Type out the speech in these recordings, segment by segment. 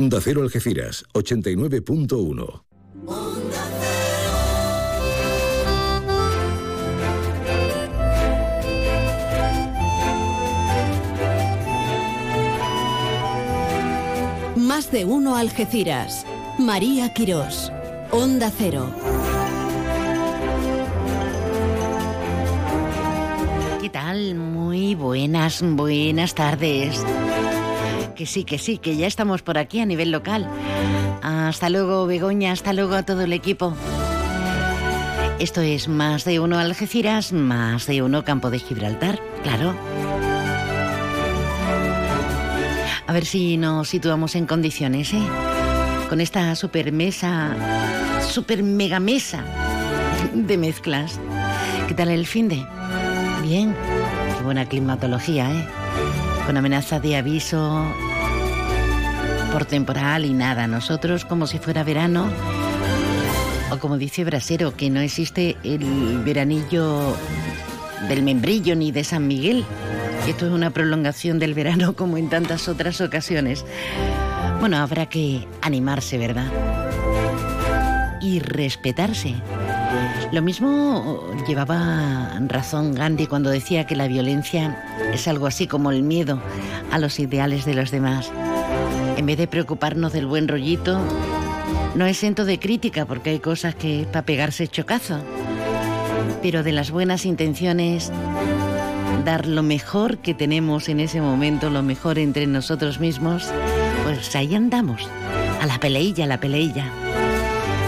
Onda Cero Algeciras, 89.1. Más de uno Algeciras. María Quirós. Onda Cero. ¿Qué tal? Muy buenas, buenas tardes que sí, que sí, que ya estamos por aquí a nivel local. Hasta luego, Begoña, hasta luego a todo el equipo. Esto es más de uno Algeciras, más de uno Campo de Gibraltar, claro. A ver si nos situamos en condiciones, ¿eh? Con esta super mesa, super mega mesa de mezclas. ¿Qué tal el fin de? Bien, qué buena climatología, ¿eh? Con amenaza de aviso por temporal y nada. Nosotros como si fuera verano, o como dice Brasero, que no existe el veranillo del membrillo ni de San Miguel. Esto es una prolongación del verano como en tantas otras ocasiones. Bueno, habrá que animarse, ¿verdad? Y respetarse. Lo mismo llevaba razón Gandhi cuando decía que la violencia es algo así como el miedo a los ideales de los demás en vez de preocuparnos del buen rollito, no exento de crítica porque hay cosas que es para pegarse chocazo. Pero de las buenas intenciones, dar lo mejor que tenemos en ese momento, lo mejor entre nosotros mismos, pues ahí andamos, a la peleilla, a la peleilla.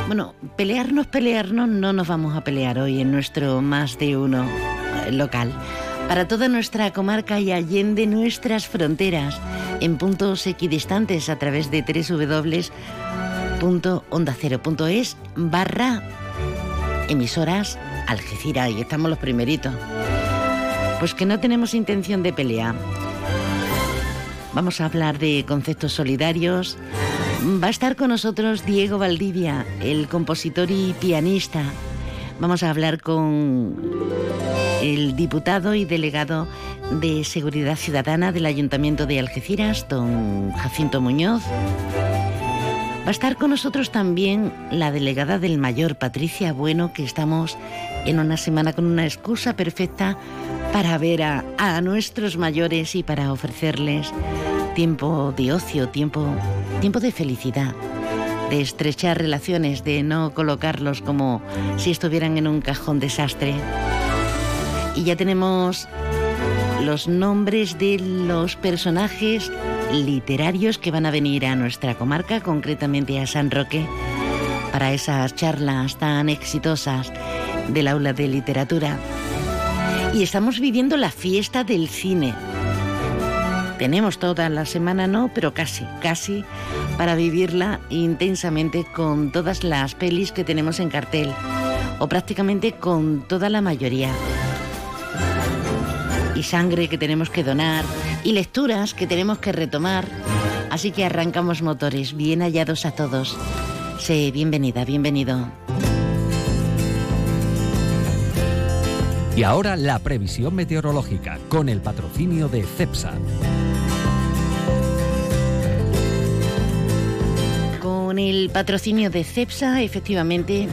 Bueno, pelearnos, pelearnos, no nos vamos a pelear hoy en nuestro más de uno local. Para toda nuestra comarca y allende nuestras fronteras en puntos equidistantes a través de www.ondacero.es barra emisoras Algeciras y estamos los primeritos. Pues que no tenemos intención de pelear. Vamos a hablar de conceptos solidarios. Va a estar con nosotros Diego Valdivia, el compositor y pianista. Vamos a hablar con el diputado y delegado de Seguridad Ciudadana del Ayuntamiento de Algeciras, don Jacinto Muñoz. Va a estar con nosotros también la delegada del Mayor, Patricia Bueno, que estamos en una semana con una excusa perfecta para ver a, nuestros mayores y para ofrecerles tiempo de ocio, tiempo, tiempo de felicidad, de estrechar relaciones, de no colocarlos como si estuvieran en un cajón desastre. Y ya tenemos los nombres de los personajes literarios que van a venir a nuestra comarca, concretamente a San Roque, para esas charlas tan exitosas del aula de literatura. Y estamos viviendo la fiesta del cine. Tenemos toda la semana, no, pero casi, casi, para vivirla intensamente con todas las pelis que tenemos en cartel, o prácticamente con toda la mayoría y sangre que tenemos que donar y lecturas que tenemos que retomar. Así que arrancamos motores. Bien hallados a todos. Sé bienvenida, bienvenido. Y ahora la previsión meteorológica con el patrocinio de CEPSA. Con el patrocinio de CEPSA, efectivamente,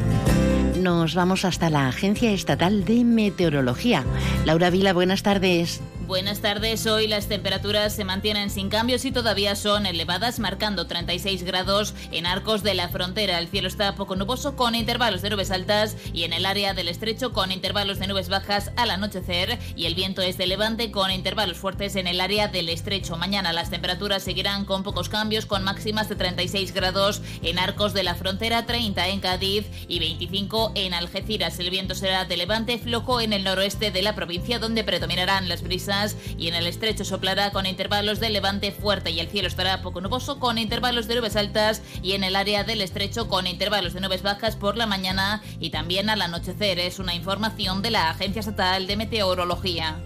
nos vamos hasta la Agencia Estatal de Meteorología. Laura Vila, buenas tardes. Buenas tardes. Hoy las temperaturas se mantienen sin cambios y todavía son elevadas, marcando 36 grados en arcos de la frontera. El cielo está poco nuboso con intervalos de nubes altas y en el área del estrecho con intervalos de nubes bajas al anochecer y el viento es de levante con intervalos fuertes en el área del estrecho. Mañana las temperaturas seguirán con pocos cambios con máximas de 36 grados en arcos de la frontera, 30 en Cádiz y 25 en Algeciras. El viento será de levante flojo en el noroeste de la provincia donde predominarán las brisas y en el estrecho soplará con intervalos de levante fuerte y el cielo estará poco nuboso con intervalos de nubes altas y en el área del estrecho con intervalos de nubes bajas por la mañana y también al anochecer. Es una información de la Agencia Estatal de Meteorología.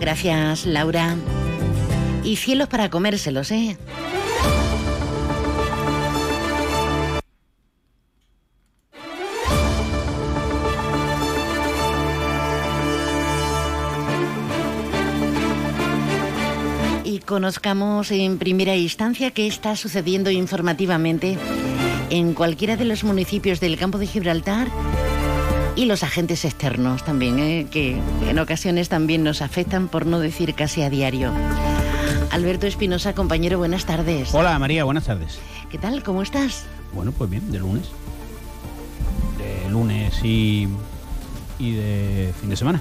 Gracias, Laura. Y cielos para comérselos, ¿eh? Conozcamos en primera instancia qué está sucediendo informativamente en cualquiera de los municipios del campo de Gibraltar y los agentes externos también, ¿eh? que en ocasiones también nos afectan, por no decir casi a diario. Alberto Espinosa, compañero, buenas tardes. Hola María, buenas tardes. ¿Qué tal? ¿Cómo estás? Bueno, pues bien, de lunes. De lunes y, y de fin de semana.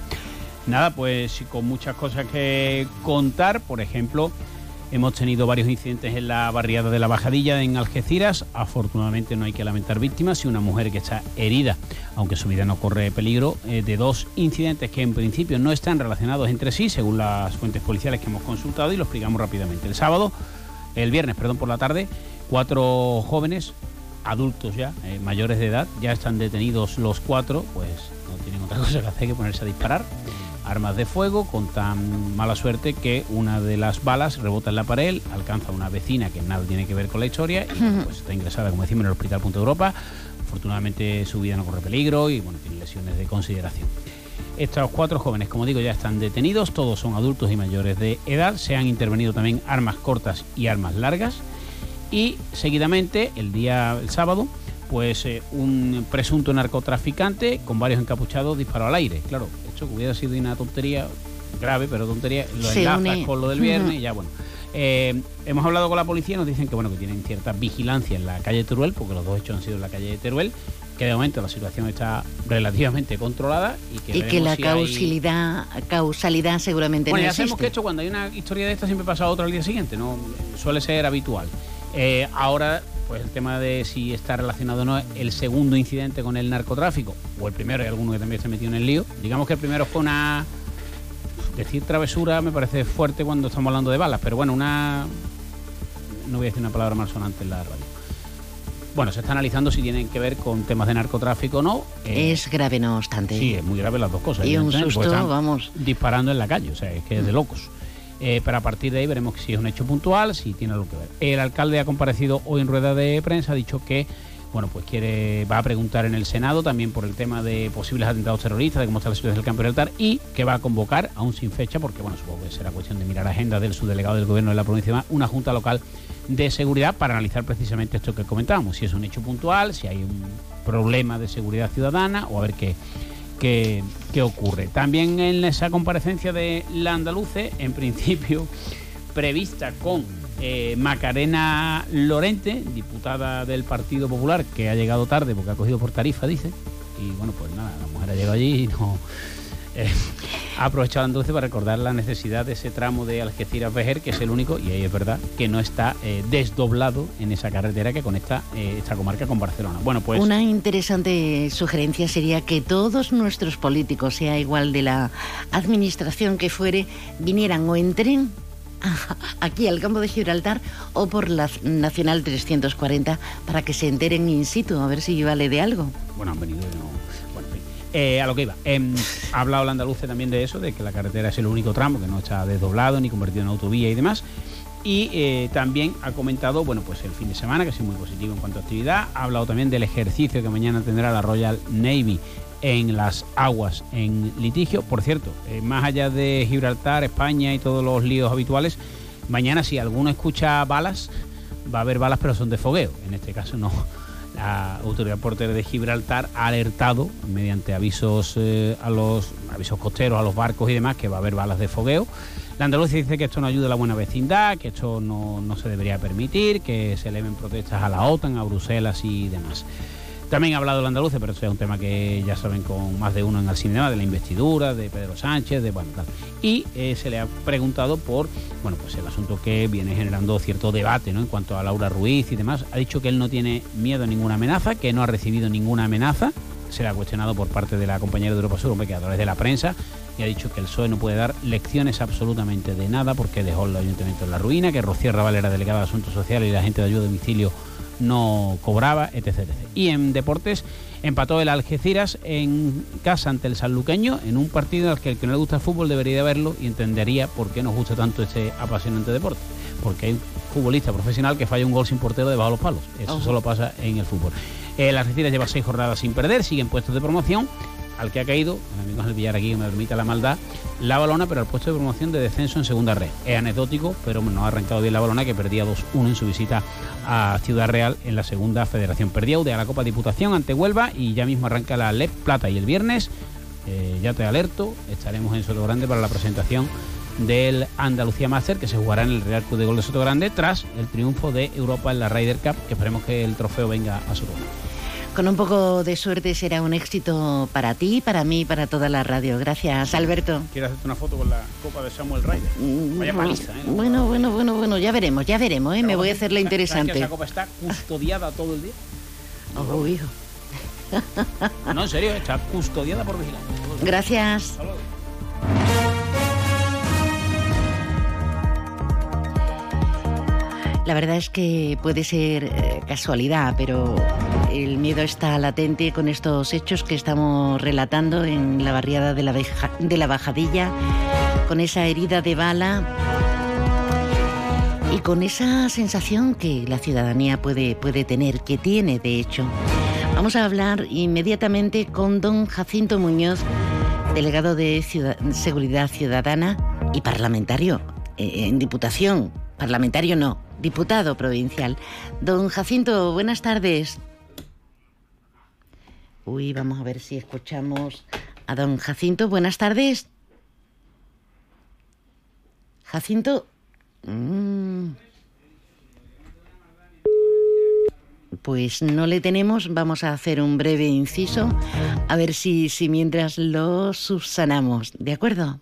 Nada, pues con muchas cosas que contar, por ejemplo, hemos tenido varios incidentes en la barriada de la Bajadilla en Algeciras. Afortunadamente no hay que lamentar víctimas y una mujer que está herida, aunque su vida no corre peligro, eh, de dos incidentes que en principio no están relacionados entre sí, según las fuentes policiales que hemos consultado y lo explicamos rápidamente. El sábado, el viernes, perdón, por la tarde, cuatro jóvenes, adultos ya, eh, mayores de edad, ya están detenidos los cuatro, pues no tienen otra cosa que hacer que ponerse a disparar armas de fuego con tan mala suerte que una de las balas rebota en la pared, alcanza a una vecina que nada tiene que ver con la historia y pues, está ingresada, como decimos, en el Hospital Punto Europa. Afortunadamente su vida no corre peligro y bueno, tiene lesiones de consideración. Estos cuatro jóvenes, como digo, ya están detenidos, todos son adultos y mayores de edad, se han intervenido también armas cortas y armas largas y seguidamente el día el sábado pues eh, un presunto narcotraficante con varios encapuchados disparó al aire. Claro, hecho que hubiera sido una tontería grave, pero tontería, lo enlazas con lo del viernes y ya bueno. Eh, hemos hablado con la policía nos dicen que bueno que tienen cierta vigilancia en la calle de Teruel, porque los dos hechos han sido en la calle de Teruel, que de momento la situación está relativamente controlada y que, y que la causalidad, causalidad seguramente bueno, no ya sabemos que esto cuando hay una historia de esta siempre pasa otra al día siguiente, no suele ser habitual. Eh, ahora pues el tema de si está relacionado o no el segundo incidente con el narcotráfico, o el primero, hay alguno que también se metió en el lío. Digamos que el primero fue una. Decir travesura me parece fuerte cuando estamos hablando de balas, pero bueno, una. No voy a decir una palabra más sonante en la radio. Bueno, se está analizando si tienen que ver con temas de narcotráfico o no. Eh, es grave, no obstante. Sí, es muy grave las dos cosas. Y un susto, vamos. Disparando en la calle, o sea, es que es de locos. Eh, pero a partir de ahí veremos si es un hecho puntual, si tiene algo que ver. El alcalde ha comparecido hoy en rueda de prensa, ha dicho que bueno, pues quiere, va a preguntar en el Senado también por el tema de posibles atentados terroristas, de cómo está la situación del campo de altar y que va a convocar, aún sin fecha, porque bueno, supongo que será cuestión de mirar agenda del subdelegado del gobierno de la provincia, una junta local de seguridad para analizar precisamente esto que comentábamos, si es un hecho puntual, si hay un problema de seguridad ciudadana o a ver qué, qué, ocurre. También en esa comparecencia de la andaluce, en principio prevista con eh, Macarena Lorente, diputada del Partido Popular, que ha llegado tarde porque ha cogido por tarifa, dice. Y bueno, pues nada, la mujer ha llegado allí y no, eh, ha aprovechado entonces para recordar la necesidad de ese tramo de Algeciras-Vejer, que es el único, y ahí es verdad, que no está eh, desdoblado en esa carretera que conecta eh, esta comarca con Barcelona. Bueno, pues... Una interesante sugerencia sería que todos nuestros políticos, sea igual de la administración que fuere, vinieran o entren aquí al campo de Gibraltar o por la Nacional 340 para que se enteren in situ, a ver si vale de algo. Bueno, han venido y no eh, a lo que iba. Em, ha hablado el andaluce también de eso, de que la carretera es el único tramo que no está desdoblado ni convertido en autovía y demás. Y eh, también ha comentado, bueno, pues el fin de semana, que ha sido muy positivo en cuanto a actividad. Ha hablado también del ejercicio que mañana tendrá la Royal Navy en las aguas en litigio. Por cierto, eh, más allá de Gibraltar, España y todos los líos habituales, mañana si alguno escucha balas, va a haber balas, pero son de fogueo. En este caso no la autoridad portuaria de Gibraltar ha alertado mediante avisos eh, a los avisos costeros a los barcos y demás que va a haber balas de fogueo. La Andalucía dice que esto no ayuda a la buena vecindad, que esto no, no se debería permitir, que se eleven protestas a la OTAN, a Bruselas y demás. También ha hablado el andaluz, pero eso es un tema que ya saben con más de uno en el cinema, de la investidura, de Pedro Sánchez, de bueno, Y eh, se le ha preguntado por, bueno, pues el asunto que viene generando cierto debate, ¿no? En cuanto a Laura Ruiz y demás. Ha dicho que él no tiene miedo a ninguna amenaza, que no ha recibido ninguna amenaza. Se le ha cuestionado por parte de la compañera de Europa Sur, que a través de la prensa, y ha dicho que el PSOE no puede dar lecciones absolutamente de nada porque dejó el ayuntamiento en la ruina, que Rocío Raval era delegada de Asuntos Sociales y la gente de ayuda a domicilio no cobraba, etc, Y en deportes empató el Algeciras en casa ante el sanluqueño en un partido al que el que no le gusta el fútbol debería verlo y entendería por qué nos gusta tanto este apasionante deporte. Porque hay un futbolista profesional que falla un gol sin portero debajo de los palos. Eso solo pasa en el fútbol. El Algeciras lleva seis jornadas sin perder, sigue en puestos de promoción al que ha caído, el amigo del Villar aquí me permita la maldad, la balona, pero al puesto de promoción de descenso en segunda red. Es anecdótico, pero no ha arrancado bien la balona que perdía 2-1 en su visita a Ciudad Real en la segunda federación. Perdía de a la Copa Diputación ante Huelva y ya mismo arranca la LEP Plata y el viernes, eh, ya te alerto, estaremos en Soto Grande para la presentación del Andalucía Master que se jugará en el Real Club de Gol de Soto Grande tras el triunfo de Europa en la Ryder Cup, que esperemos que el trofeo venga a su lugar. Con un poco de suerte será un éxito para ti, para mí, para toda la radio. Gracias, Alberto. ¿Quieres hacerte una foto con la copa de Samuel Ryder? Mm, Vaya paliza, ¿eh? Bueno, bueno, bueno, bueno, ya veremos, ya veremos, ¿eh? Me voy a hacer la interesante. que esa copa está custodiada todo el día? Oh, hijo. No, en serio, está custodiada por vigilantes. Gracias. La verdad es que puede ser eh, casualidad, pero el miedo está latente con estos hechos que estamos relatando en la barriada de la, de la Bajadilla, con esa herida de bala y con esa sensación que la ciudadanía puede, puede tener, que tiene de hecho. Vamos a hablar inmediatamente con don Jacinto Muñoz, delegado de Seguridad Ciudadana y parlamentario eh, en Diputación. Parlamentario no, diputado provincial. Don Jacinto, buenas tardes. Uy, vamos a ver si escuchamos a don Jacinto. Buenas tardes. Jacinto. Mm. Pues no le tenemos, vamos a hacer un breve inciso, a ver si, si mientras lo subsanamos, ¿de acuerdo?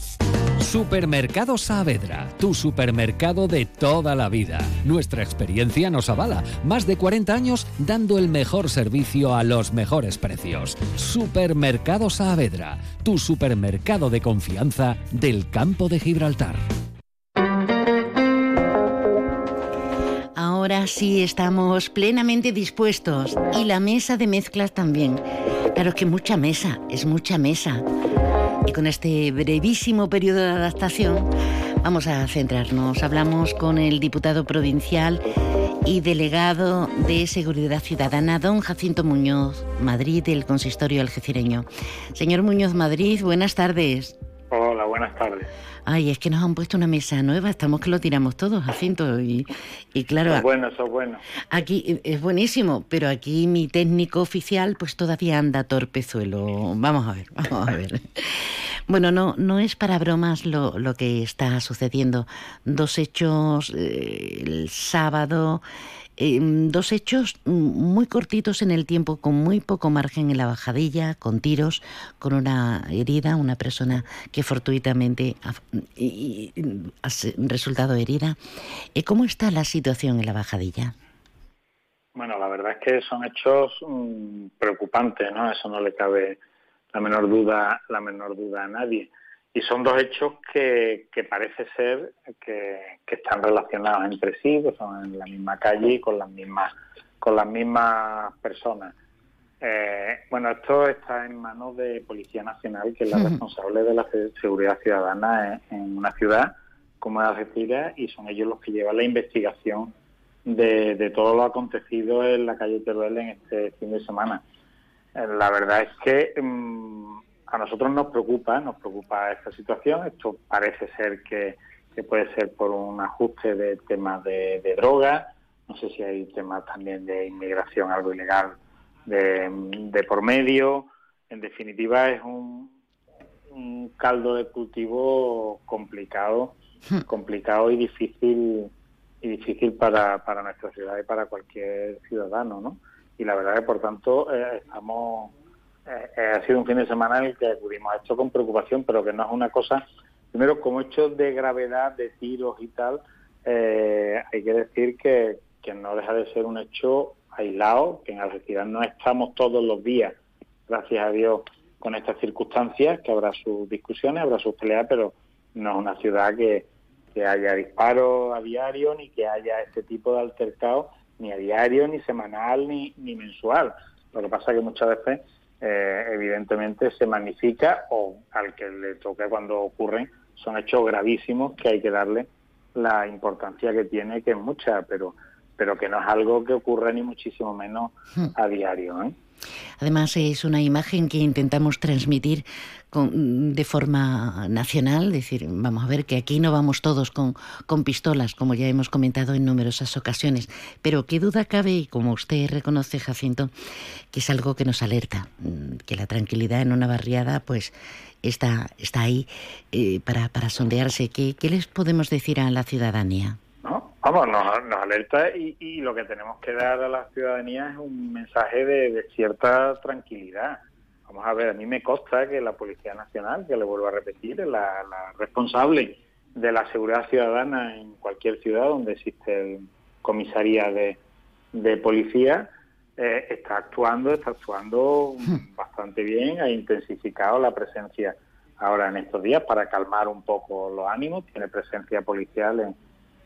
Supermercado Saavedra, tu supermercado de toda la vida. Nuestra experiencia nos avala. Más de 40 años dando el mejor servicio a los mejores precios. Supermercado Saavedra, tu supermercado de confianza del campo de Gibraltar. Ahora sí estamos plenamente dispuestos y la mesa de mezclas también. Claro que mucha mesa, es mucha mesa. Y con este brevísimo periodo de adaptación vamos a centrarnos. Hablamos con el diputado provincial y delegado de Seguridad Ciudadana, don Jacinto Muñoz Madrid, del consistorio algecireño. Señor Muñoz Madrid, buenas tardes. Hola, buenas tardes. Ay, es que nos han puesto una mesa nueva, estamos que lo tiramos todos, Jacinto, y, y claro... Es bueno, eso es bueno. Aquí eh, es buenísimo, pero aquí mi técnico oficial pues todavía anda torpezuelo. Vamos a ver, vamos a ver. Bueno, no, no es para bromas lo, lo que está sucediendo. Dos hechos eh, el sábado Em, dos hechos muy cortitos en el tiempo, con muy poco margen en la bajadilla, con tiros, con una herida, una persona que fortuitamente ha, resultado herida. Eh, ¿Cómo está la situación en la bajadilla? Bueno, la verdad es que son hechos mm, preocupantes, ¿no? Eso no le cabe la menor duda, la menor duda a nadie y son dos hechos que, que parece ser que, están relacionados entre sí, que son en la misma calle y con las mismas, con las mismas personas. Eh, bueno, esto está en manos de Policía Nacional, que es la responsable de la seguridad ciudadana en, una ciudad como es Algeciras, y son ellos los que llevan la investigación de, de todo lo acontecido en la calle Teruel en este fin de semana. Eh, la verdad es que mm, a nosotros nos preocupa, nos preocupa esta situación. Esto parece ser que, puede ser por un ajuste de temas de, droga, no sé si hay temas también de inmigración, algo ilegal de, por medio. En definitiva, es un, caldo de cultivo complicado, hmm. complicado y difícil y difícil para, para nuestra ciudad y para cualquier ciudadano, ¿no? Y la verdad es que, por tanto, eh, estamos eh, ha sido un fin de semana en el que acudimos a esto con preocupación, pero que no es una cosa, primero, como hecho de gravedad, de tiros y tal, eh, hay que decir que, que no deja de ser un hecho aislado, que en Algeciras no estamos todos los días, gracias a Dios, con estas circunstancias, que habrá sus discusiones, habrá sus peleas, pero no es una ciudad que, que haya disparos a diario ni que haya este tipo de altercado ni a diario, ni semanal, ni, ni mensual. Lo que pasa es que muchas veces, eh, evidentemente, se magnifica o al que le toque cuando ocurren son hechos gravísimos que hay que darle la importancia que tiene, que es mucha, pero, pero que no es algo que ocurra ni muchísimo menos hmm. a diario. ¿eh? Además, es una imagen que intentamos transmitir de forma nacional, decir, vamos a ver que aquí no vamos todos con, con pistolas, como ya hemos comentado en numerosas ocasiones, pero qué duda cabe, y como usted reconoce, Jacinto, que es algo que nos alerta, mm, que la tranquilidad en una barriada, pues está, está ahí eh, para, sondearse. ¿Qué, ¿Qué les podemos decir a la ciudadanía? Vamos, nos, alerta y, lo que tenemos que dar a la ciudadanía es un mensaje de, cierta tranquilidad. Vamos a ver, a mí me consta que la Policía Nacional, que le vuelvo a repetir, la, la responsable de la seguridad ciudadana en cualquier ciudad donde existe comisaría de, de policía, eh, está actuando, está actuando bastante bien, ha intensificado la presencia ahora en estos días para calmar un poco los ánimos, tiene presencia policial en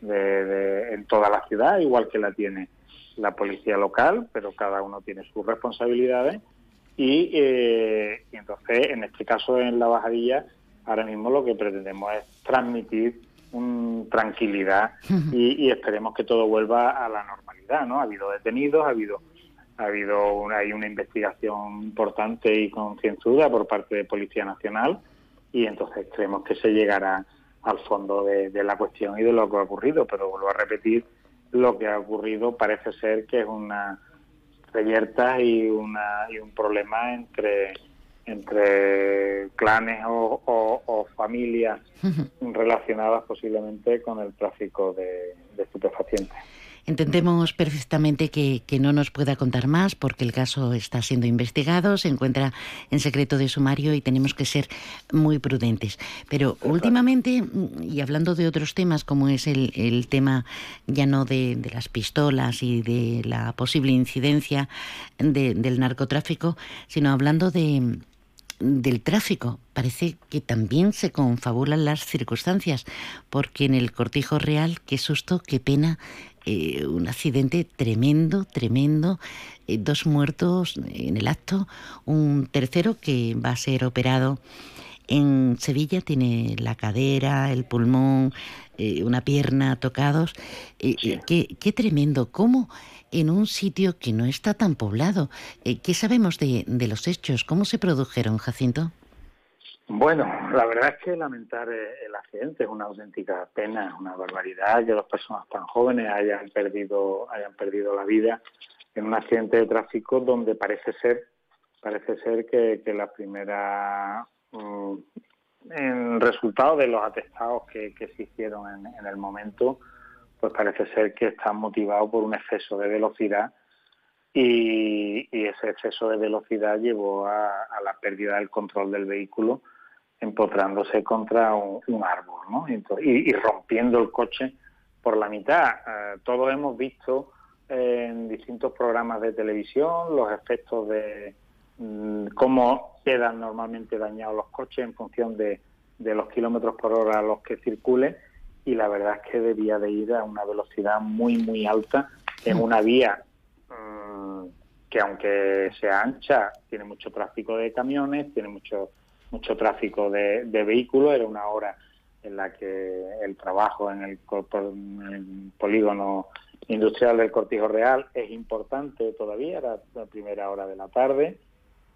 de, en toda la ciudad, igual que la tiene la policía local, pero cada uno tiene sus responsabilidades. Y, eh, entonces, en este caso, en la bajadilla, ahora mismo lo que pretendemos es transmitir un, tranquilidad y, esperemos que todo vuelva a la normalidad. ¿no? Ha habido detenidos, ha habido ha habido una, hay una investigación importante y concienzuda por parte de Policía Nacional y entonces creemos que se llegará al fondo de, la cuestión y de lo que ha ocurrido, pero vuelvo a repetir, lo que ha ocurrido parece ser que es una reyerta y, una, y un problema entre entre clanes o, familias relacionadas posiblemente con el tráfico de estupefacientes. Entendemos perfectamente que, no nos pueda contar más porque el caso está siendo investigado, se encuentra en secreto de sumario y tenemos que ser muy prudentes. Pero últimamente, y hablando de otros temas como es el, tema ya no de, las pistolas y de la posible incidencia del narcotráfico, sino hablando de del tráfico. Parece que también se confabulan las circunstancias, porque en el cortijo real, qué susto, qué pena, eh, un accidente tremendo, tremendo, eh, dos muertos en el acto, un tercero que va a ser operado en Sevilla, tiene la cadera, el pulmón, eh, una pierna tocados. Qué, qué, tremendo, ¿cómo en un sitio que no está tan poblado? ¿Qué sabemos de, de los hechos? ¿Cómo se produjeron, Jacinto? Bueno, la verdad es que lamentar el accidente es una auténtica pena, es una barbaridad que dos personas tan jóvenes hayan perdido, hayan perdido la vida en un accidente de tráfico donde parece ser, parece ser que, la primera mm, en resultado de los atestados que, se hicieron en, el momento, pues parece ser que están motivados por un exceso de velocidad y, ese exceso de velocidad llevó a la pérdida del control del vehículo empotrándose contra un, árbol ¿no? y, rompiendo el coche por la mitad. Eh, todos hemos visto en distintos programas de televisión los efectos de mm, cómo quedan normalmente dañados los coches en función de, los kilómetros por hora a los que circule y la verdad es que debía de ir a una velocidad muy muy alta en una vía mm, que aunque sea ancha tiene mucho tráfico de camiones, tiene mucho mucho tráfico de, vehículos, era una hora en la que el trabajo en el, polígono industrial del Cortijo Real es importante todavía, era la primera hora de la tarde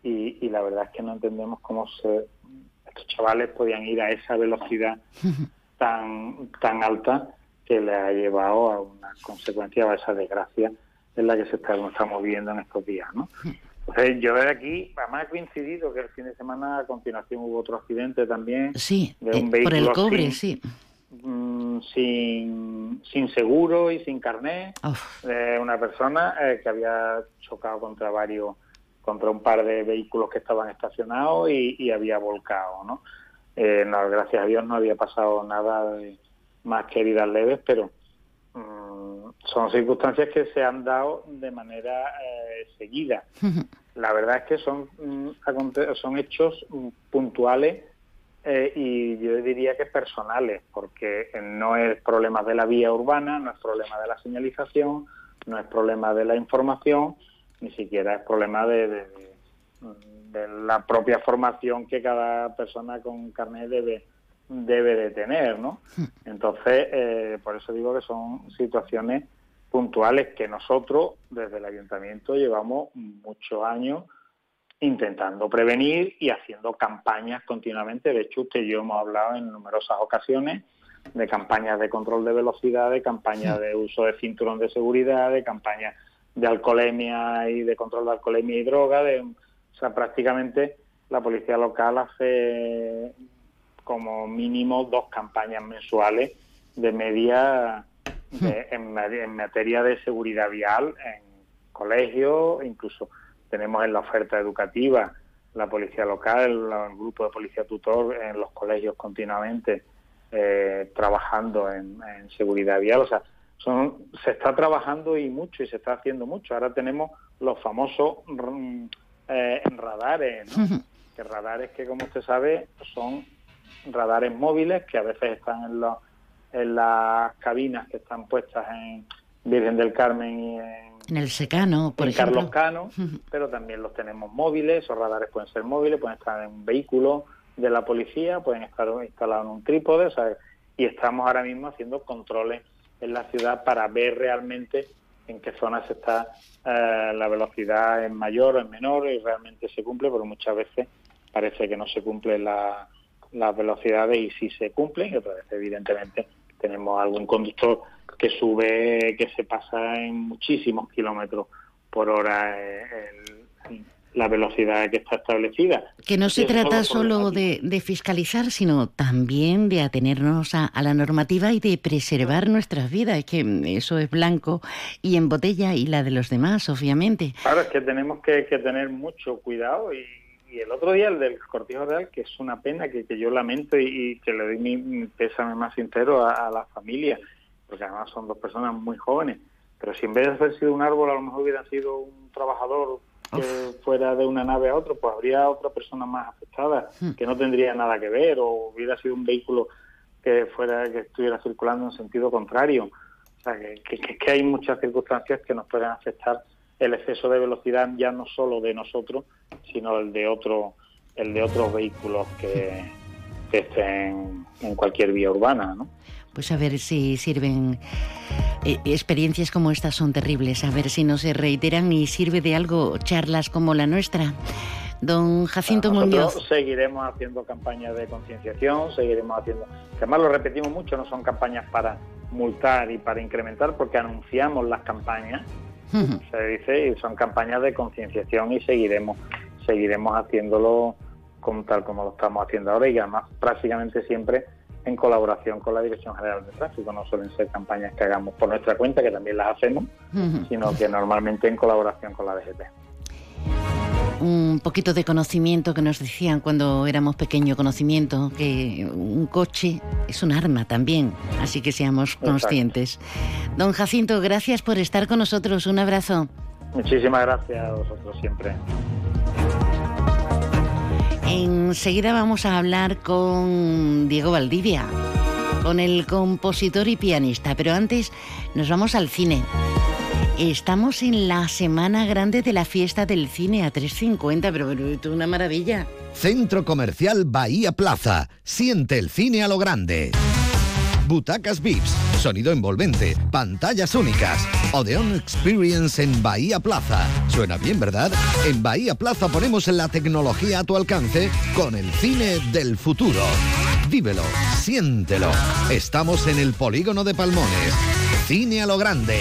y, la verdad es que no entendemos cómo se, estos chavales podían ir a esa velocidad tan, tan alta que le ha llevado a una consecuencia, a esa desgracia en la que se está, estamos viviendo en estos días. ¿no? Entonces, yo de aquí, además ha coincidido que el fin de semana a continuación hubo otro accidente también. Sí, de un vehículo eh, por el cobre, sí. Mm, sin, sin seguro y sin carnet, de una persona eh, que había chocado contra varios, contra un par de vehículos que estaban estacionados y, había volcado, ¿no? Eh, ¿no? Gracias a Dios no había pasado nada más que heridas leves, pero mm, son circunstancias que se han dado de manera seguida la verdad es que son, mm, son hechos mm, puntuales eh, y yo diría que personales, porque no es problema de la vía urbana, no es problema de la señalización, no es problema de la información, ni siquiera es problema de, la propia formación que cada persona con carnet debe debe de tener, ¿no? Hmm. Entonces, eh, por eso digo que son situaciones puntuales que nosotros desde el ayuntamiento llevamos muchos años intentando prevenir y haciendo campañas continuamente. De hecho, usted y yo hemos hablado en numerosas ocasiones de campañas de control de velocidad, de campañas de uso de cinturón de seguridad, de campañas de alcoholemia y de control de alcoholemia y droga. De, o sea, prácticamente la policía local hace como mínimo dos campañas mensuales de media en, en materia de seguridad vial en colegios, incluso tenemos en la oferta educativa la policía local, el grupo de policía tutor en los colegios continuamente eh, trabajando en, seguridad vial. O sea, son, se está trabajando y mucho y se está haciendo mucho. Ahora tenemos los famosos mm, eh, radares, ¿no? que radares que, como usted sabe, son radares móviles que a veces están en, los, en las cabinas que están puestas en Virgen del Carmen y en en el secano, por en ejemplo. Carlos Cano, pero también los tenemos móviles, esos radares pueden ser móviles, pueden estar en un vehículo de la policía, pueden estar instalados en un trípode, y estamos ahora mismo haciendo controles en la ciudad para ver realmente en qué zonas está eh, la velocidad en mayor o en menor y realmente se cumple, porque muchas veces parece que no se cumplen la, las velocidades y sí se cumplen, y otras veces evidentemente tenemos algún conductor que sube, que se pasa en muchísimos kilómetros por hora eh, la velocidad que está establecida. Que no se trata solo de, fiscalizar, sino también de atenernos a, la normativa y de preservar nuestras vidas. Es que eso es blanco y en botella y la de los demás, obviamente. Claro, es que tenemos que, tener mucho cuidado y, el otro día el del cortijo real, que es una pena que, yo lamento y, que le doy mi, pésame más sincero a, a la familia porque además son dos personas muy jóvenes, pero si en vez de haber sido un árbol a lo mejor hubiera sido un trabajador que fuera de una nave a otra, pues habría otra persona más afectada hmm. que no tendría nada que ver o hubiera sido un vehículo que fuera que estuviera circulando en sentido contrario. O sea, que, que, hay muchas circunstancias que nos pueden afectar el exceso de velocidad ya no solo de nosotros, sino el de otro el de otros vehículos que, que estén en cualquier vía urbana, ¿no? pues a ver si sirven. Eh, experiencias como estas son terribles, a ver si no se reiteran y sirve de algo charlas como la nuestra. Don Jacinto Muñoz. Seguiremos haciendo campañas de concienciación, seguiremos haciendo. además lo repetimos mucho, no son campañas para multar y para incrementar, porque anunciamos las campañas, se dice, y son campañas de concienciación y seguiremos, seguiremos haciéndolo como, tal como lo estamos haciendo ahora y además prácticamente siempre en colaboración con la Dirección General de Tráfico. No suelen ser campañas que hagamos por nuestra cuenta, que también las hacemos, sino que normalmente en colaboración con la DGT. Un poquito de conocimiento que nos decían cuando éramos pequeños, conocimiento, que un coche es un arma también, así que seamos conscientes. Don Jacinto, gracias por estar con nosotros. Un abrazo. Muchísimas gracias a vosotros siempre. Enseguida vamos a hablar con Diego Valdivia, con el compositor y pianista, pero antes nos vamos al cine. Estamos en la semana grande de la fiesta del cine a 3.50, pero, pero es una maravilla. Centro Comercial Bahía Plaza. Siente el cine a lo grande. Butacas VIPs, sonido envolvente, pantallas únicas. Odeon Experience en Bahía Plaza. Suena bien, ¿verdad? En Bahía Plaza ponemos la tecnología a tu alcance con el cine del futuro. Vívelo, siéntelo. Estamos en el polígono de Palmones. Cine a lo grande.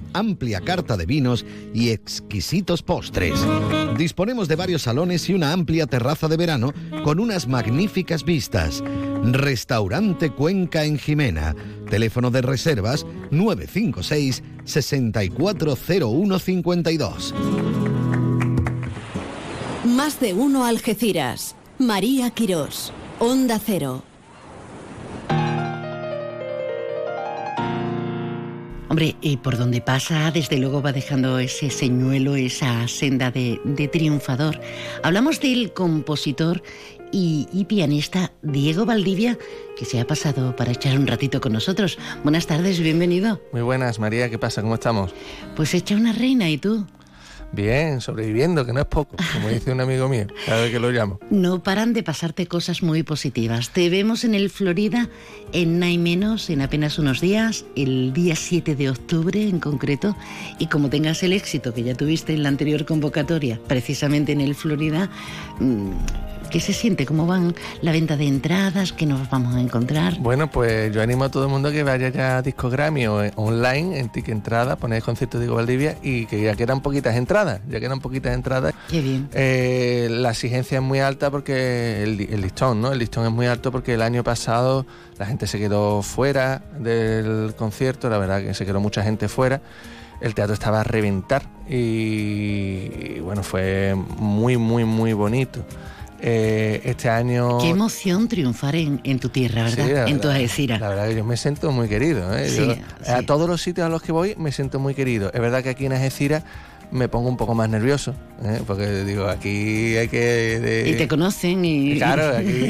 amplia carta de vinos y exquisitos postres. Disponemos de varios salones y una amplia terraza de verano con unas magníficas vistas. Restaurante Cuenca en Jimena. Teléfono de reservas 956 640152. Más de uno Algeciras. María Quirós. Onda Cero. Hombre, y por donde pasa, desde luego va dejando ese señuelo, esa senda de, de triunfador. Hablamos del compositor y, y, pianista Diego Valdivia, que se ha pasado para echar un ratito con nosotros. Buenas tardes, bienvenido. Muy buenas, María, ¿qué pasa? ¿Cómo estamos? Pues echa una reina, ¿y tú? Bien, sobreviviendo, que no es poco, como dice un amigo mío, cada vez que lo llamo. No paran de pasarte cosas muy positivas. Te vemos en el Florida en Nai Menos en apenas unos días, el día 7 de octubre en concreto, y como tengas el éxito que ya tuviste en la anterior convocatoria, precisamente en el Florida, mmm, ¿Qué se siente? ¿Cómo van la venta de entradas? ¿Qué nos vamos a encontrar? Bueno, pues yo animo a todo el mundo que vaya ya a Discogrammy o online, en Tic Entrada, ponéis concierto de Diego Valdivia y que ya quedan poquitas entradas, ya quedan poquitas entradas. Qué bien. Eh, la exigencia es muy alta porque el, el, listón, ¿no? El listón es muy alto porque el año pasado la gente se quedó fuera del concierto, la verdad que se quedó mucha gente fuera el teatro estaba a reventar y, y, bueno, fue muy, muy, muy bonito. Eh, este año... Qué emoción triunfar en, en tu tierra, ¿verdad? Sí, en tu Algeciras. La verdad que yo me siento muy querido. ¿eh? Sí, Yo, sí. A todos los sitios a los que voy me siento muy querido. Es verdad que aquí en Algeciras me pongo un poco más nervioso, ¿eh? porque digo, aquí hay que... de- Y te conocen y... Claro, aquí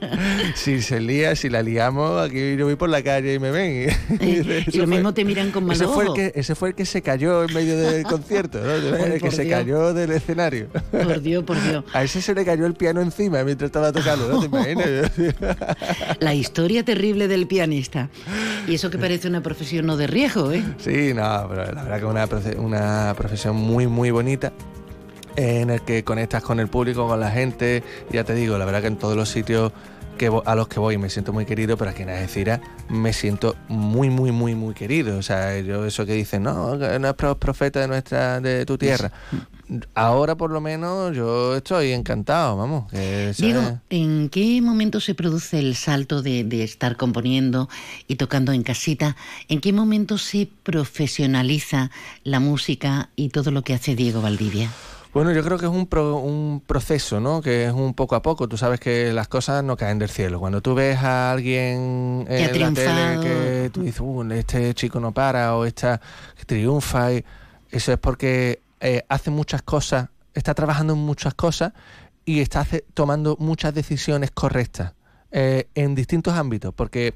si se lía, si la liamos, aquí yo voy por la calle y me ven. Y, Ese lo fue- mismo te miran con mal ese fue, el ojo. que, ese fue el que se cayó en medio del concierto, ¿no? Ay, el que por se Dios. cayó del escenario. Por Dios, por Dios. A ese se le cayó el piano encima mientras estaba tocando, ¿no? ¿Te imaginas? La historia terrible del pianista. Y eso que parece una profesión no de riesgo, ¿eh? Sí, no, pero la verdad que una, una profesión muy, muy bonita en el que conectas con el público, con la gente. Ya te digo, la verdad que en todos los sitios que a los que voy me siento muy querido, pero aquí en Algeciras me siento muy, muy, muy, muy querido. O sea, yo eso que dicen, no, no es pro- profeta de nuestra, de tu tierra. Ahora por lo menos yo estoy encantado, vamos. Que Diego, es- ¿en qué momento se produce el salto de, de estar componiendo y tocando en casita? ¿En qué momento se profesionaliza la música y todo lo que hace Diego Valdivia? Bueno, yo creo que es un, pro- un proceso, ¿no? Que es un poco a poco. Tú sabes que las cosas no caen del cielo. Cuando tú ves a alguien en la tele que tú dices, "Uh, este chico no para o esta triunfa, y eso es porque eh, hace muchas cosas, está trabajando en muchas cosas y está tomando muchas decisiones correctas eh, en distintos ámbitos. Porque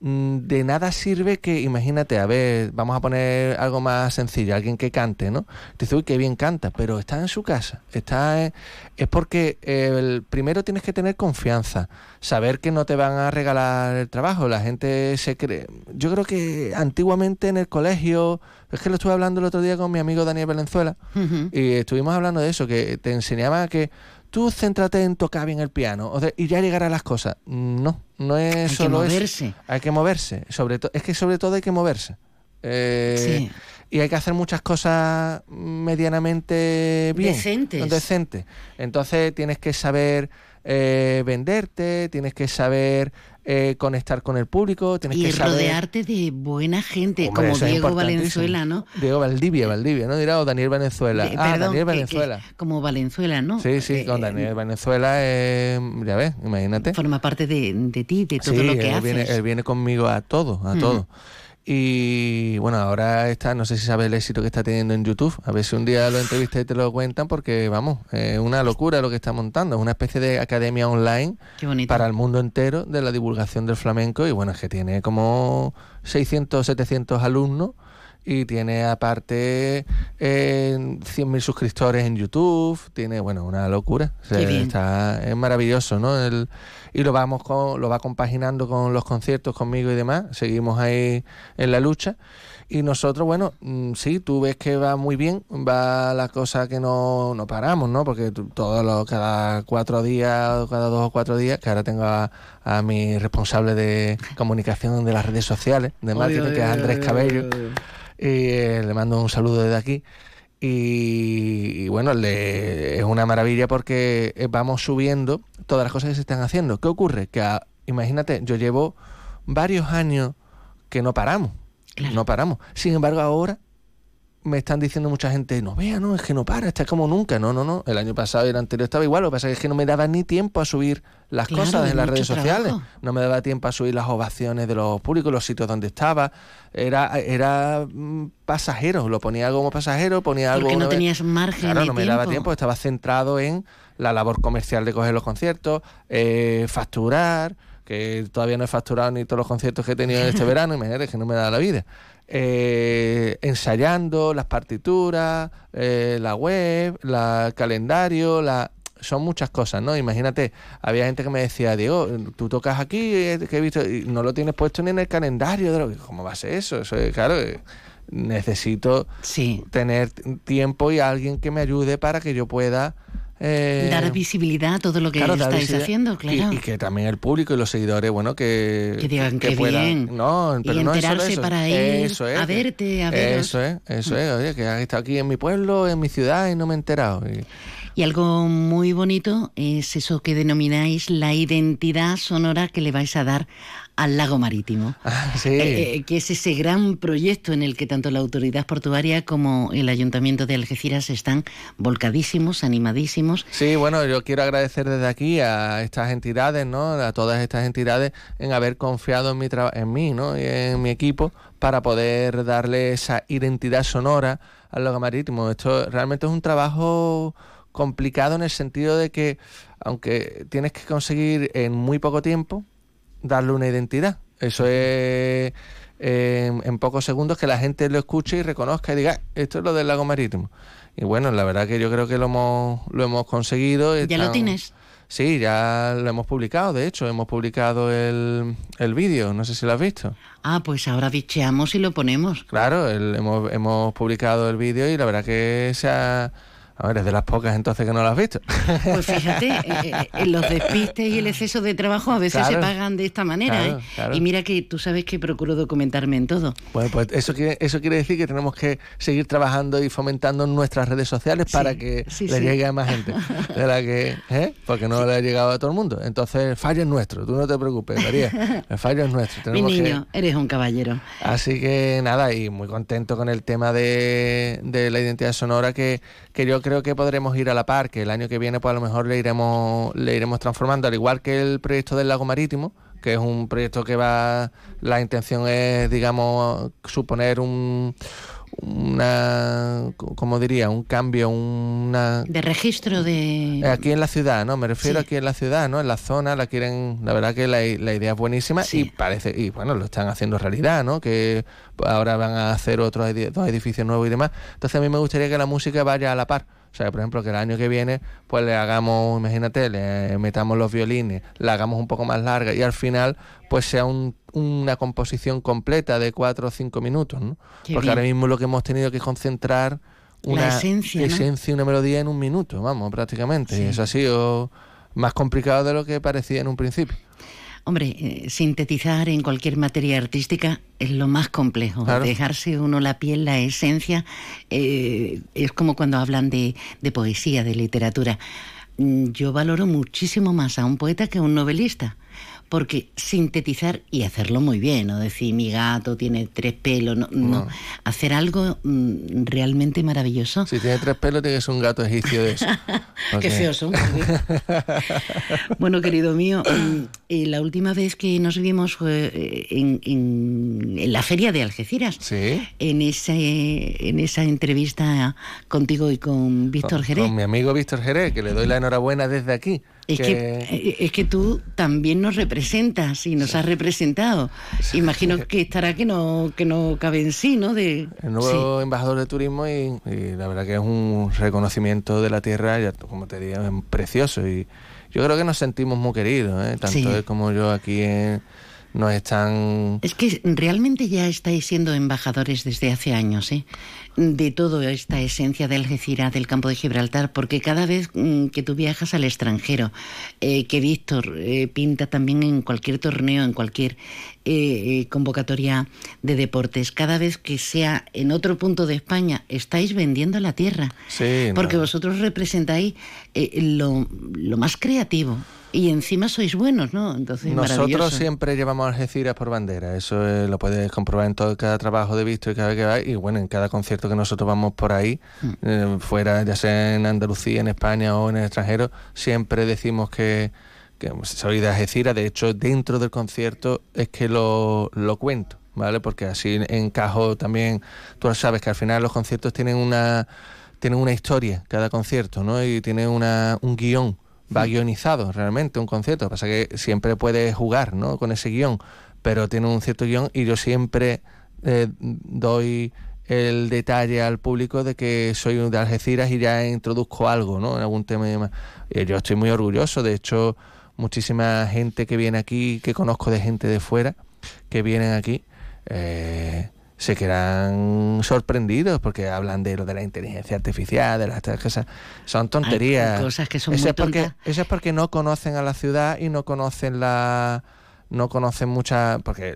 mm, de nada sirve que, imagínate, a ver, vamos a poner algo más sencillo, alguien que cante, ¿no? Dice, uy, qué bien canta, pero está en su casa, está es porque el, primero tienes que tener confianza, saber que no te van a regalar el trabajo, la gente se cree, yo creo que antiguamente en el colegio, es que lo estuve hablando el otro día con mi amigo Daniel Valenzuela, y estuvimos hablando de eso, que te enseñaba que tú céntrate en tocar bien el piano o de- y ya llegarán las cosas. No, no es Hay que solo eso. moverse. Hay que moverse. Sobre es que sobre todo hay que moverse. Eh, Sí. Y hay que hacer muchas cosas medianamente bien. Decentes. Decentes. Entonces tienes que saber eh, venderte, tienes que saber eh, conectar con el público, tienes Y que saber... rodearte de buena gente, Hombre, como Diego. Valenzuela, ¿no? Diego Valdivia, Valdivia, ¿no? Dirá, o Daniel Valenzuela. De- ah, perdón, Daniel que- que- Valenzuela. como Valenzuela, ¿no? Sí, sí, Eh, con Daniel Venezuela, eh, ya ves, imagínate. Forma parte de, de ti, de todo sí, lo que él haces. viene, él viene conmigo a todo, a todo. Y bueno, ahora está, no sé si sabes el éxito que está teniendo en YouTube. A ver si un día lo entrevistas y te lo cuentan, porque vamos, es una locura lo que está montando. Es una especie de academia online para el mundo entero de la divulgación del flamenco. Y bueno, es que tiene como 600, 700 alumnos. Y tiene aparte eh, 100.000 suscriptores en YouTube. Tiene, bueno, una locura. O sea, está, es maravilloso, ¿no? El- y lo vamos con, lo va compaginando con los conciertos conmigo y demás. Seguimos ahí en la lucha. Y nosotros, bueno, mm, sí, tú ves que va muy bien, va la cosa que no, no paramos, ¿no? Porque todos los, cada cuatro días, cada dos o cuatro días, que ahora tengo a, a mi responsable de comunicación de las redes sociales, de marketing, que es Andrés Cabello. Y eh, le mando un saludo desde aquí. Y, y bueno, le, es una maravilla porque eh, vamos subiendo todas las cosas que se están haciendo. ¿Qué ocurre? Que a- imagínate, yo llevo varios años que no paramos. No paramos. Sin embargo, ahora me están diciendo mucha gente, no vea, no, es que no para, está como nunca. No, no, no. El año pasado y el anterior estaba igual. Lo que pasa es que no me daba ni tiempo a subir las cosas en las redes sociales. No me daba tiempo a subir las ovaciones de los públicos, los sitios donde estaba. Era, era mm, pasajero, lo ponía como pasajero, ponía algo. Porque no tenías margen. Claro, no me daba tiempo, estaba centrado en la labor comercial de coger los conciertos, eh, facturar que todavía no he facturado ni todos los conciertos que he tenido este verano, imagínate que no me da la vida. Eh, ensayando las partituras, eh, la web, el calendario, la son muchas cosas, ¿no? Imagínate, había gente que me decía, Diego, tú tocas aquí, eh, que he visto, y no lo tienes puesto ni en el calendario, de lo ¿cómo va a ser eso? Eso es, claro, necesito tener tiempo y alguien que me ayude para que yo pueda eh, Dar visibilidad a todo lo que estáis haciendo, claro. Y, que también el público y los seguidores, bueno, que, que digan que, puedan. No, pero y enterarse para ir a verte, a. Eso es, eso es. Oye, que has estado aquí en mi pueblo, en mi ciudad y no me he enterado. Y algo muy bonito es eso que denomináis la identidad sonora que le vais a dar al lago marítimo, ah, sí. Eh, eh, que es ese gran proyecto en el que tanto la autoridad portuaria como el ayuntamiento de Algeciras están volcadísimos, animadísimos. Sí, bueno, yo quiero agradecer desde aquí a estas entidades, ¿no? a todas estas entidades en haber confiado en, mi en mí ¿no? y en mi equipo para poder darle esa identidad sonora al lago marítimo. Esto realmente es un trabajo complicado en el sentido de que, aunque tienes que conseguir en muy poco tiempo, darle una identidad. Eso es en, pocos segundos que la gente lo escuche y reconozca y diga, esto es lo del lago marítimo. Y bueno, la verdad que yo creo que lo hemos, lo hemos conseguido. ¿Ya lo tienes? Sí, ya lo hemos publicado, de hecho, hemos publicado el, el vídeo, no sé si lo has visto. Ah, pues ahora bicheamos y lo ponemos. Claro, hemos, hemos publicado el vídeo y la verdad que se ha a ver, es de las pocas entonces que no lo has visto. Pues fíjate, eh, eh, eh, los despistes y el exceso de trabajo a veces se pagan de esta manera. Y mira que tú sabes que procuro documentarme en todo. Bueno, pues eso quiere, eso quiere decir que tenemos que seguir trabajando y fomentando nuestras redes sociales para que le llegue a más gente. De la que, Porque no le ha llegado a todo el mundo. Entonces, fallo es nuestro, tú no te preocupes, María. El fallo es nuestro. Mi niño, eres un caballero. Así que nada, y muy contento con el tema de, de la identidad sonora que, que yo creo creo que podremos ir a la par, que el año que viene pues a lo mejor le iremos, le iremos transformando, al igual que el proyecto del lago marítimo, que es un proyecto que va, la intención es, digamos, suponer un, una, como diría, un cambio, una... De registro de... Aquí en la ciudad, ¿no? Me refiero aquí en la ciudad, ¿no? En la zona, la quieren, la verdad que la, idea es buenísima y parece, y bueno, lo están haciendo realidad, ¿no? Que ahora van a hacer otros dos edificios nuevos y demás. Entonces a mí me gustaría que la música vaya a la par. O sea, por ejemplo, que el año que viene, pues le hagamos, imagínate, le metamos los violines, la hagamos un poco más larga y al final, pues sea una composición completa de cuatro o cinco minutos, ¿no? Porque ahora mismo lo que hemos tenido que concentrar una esencia, esencia y una melodía en un minuto, vamos, prácticamente. Y eso ha sido más complicado de lo que parecía en un principio. Hombre, eh, sintetizar en cualquier materia artística es lo más complejo. Dejarse uno la piel, la esencia, eh, es como cuando hablan de, de poesía, de literatura. Mm, yo valoro muchísimo más a un poeta que a un novelista porque sintetizar y hacerlo muy bien, no decir mi gato tiene tres pelos, no, no. hacer algo mm, realmente maravilloso. Si tiene tres pelos, tienes un gato egipcio de eso. Qué feos son. bueno, querido mío, mm, eh, la última vez que nos vimos fue eh, en, la feria de Algeciras. Sí. En, ese, en esa entrevista contigo y con Víctor Jerez. Con mi amigo Víctor Jerez, que le doy la enhorabuena desde aquí. Es que, eh, es que tú también nos representas y nos has representado. Imagino que estará que no, que no cabe en sí, ¿no? De, el nuevo embajador de turismo y, la verdad que es un reconocimiento de la tierra, ya, como te digo, es precioso y yo creo que nos sentimos muy queridos, ¿eh? tanto él como yo aquí en nos están... Es que realmente ya estáis siendo embajadores desde hace años, ¿eh? De toda esta esencia de Algeciras, del campo de Gibraltar, porque cada vez mm, que tú viajas al extranjero, eh, que Víctor eh, pinta también en cualquier torneo, en cualquier eh, convocatoria de deportes, cada vez que sea en otro punto de España, estáis vendiendo la tierra, sí, porque vosotros representáis lo, lo más creativo. Y encima sois buenos, ¿no? Entonces, Nosotros siempre llevamos Algeciras por bandera, eso eh, lo puedes comprobar en todo cada trabajo de visto y cada vez que vais, y bueno, en cada concierto que nosotros vamos por ahí, Mm. eh, fuera, ya sea en Andalucía, en España o en el extranjero, siempre decimos que, que soy de Algeciras, de hecho dentro del concierto es que lo, lo cuento, ¿vale? Porque así encajo también, tú sabes que al final los conciertos tienen una, tienen una historia, cada concierto, ¿no? Y tienen una, un guion va guionizado realmente un concierto. Lo que pasa es que siempre puedes jugar ¿no? con ese guion, pero tiene un cierto guion y yo siempre eh, doy el detalle al público de que soy de Algeciras y ya introduzco algo ¿no? en algún tema y demás. Y yo estoy muy orgulloso, de hecho, muchísima gente que viene aquí, que conozco de gente de fuera, que vienen aquí, eh, se quedan sorprendidos porque hablan de lo de la inteligencia artificial, de las cosas. Son tonterías. Hay cosas que son eso muy es porque, tontas. Eso es porque no conocen a la ciudad y no conocen la no conocen muchas porque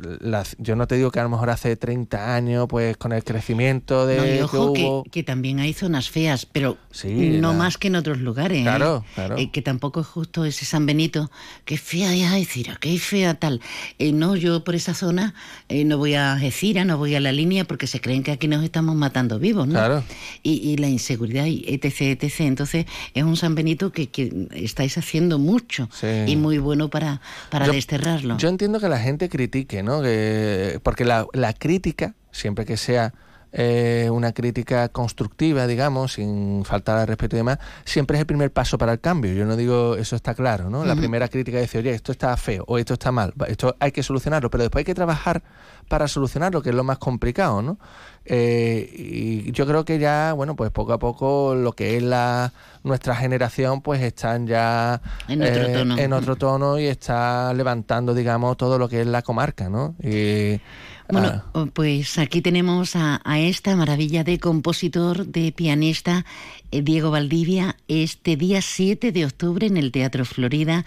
yo no te digo que a lo mejor hace 30 años pues con el crecimiento de No, y que ojo que, hubo que también hay zonas feas, pero Sí, no la- más que en otros lugares. ¿eh? Claro, claro. Eh, que tampoco es justo ese San Benito, que fea es Algeciras, que fea tal. Eh, no, yo por esa zona no voy a Algeciras, no voy a la línea porque se creen que aquí nos estamos matando vivos, ¿no? Claro. Y, y la inseguridad, y etc, etc. Entonces es un San Benito que, que estáis haciendo mucho Sí. y muy bueno para, para Yo- desterrarlo. Yo entiendo que la gente critique, ¿no? Que, porque la, la crítica, siempre que sea eh, una crítica constructiva, digamos, sin faltar al respeto y demás, siempre es el primer paso para el cambio. Yo no digo, eso está claro, ¿no? La primera crítica decir, oye, esto está feo o esto está mal, esto hay que solucionarlo, pero después hay que trabajar para solucionarlo, que es lo más complicado, ¿no? Eh, y yo creo que ya, bueno, pues poco a poco lo que es la nuestra generación, pues están ya En otro tono. en otro tono y está levantando, digamos, todo lo que es la comarca, ¿no? Y, Bueno, ah, oh, pues aquí tenemos a, a esta maravilla de compositor, de pianista, eh, Diego Valdivia, este día 7 de octubre en el Teatro Florida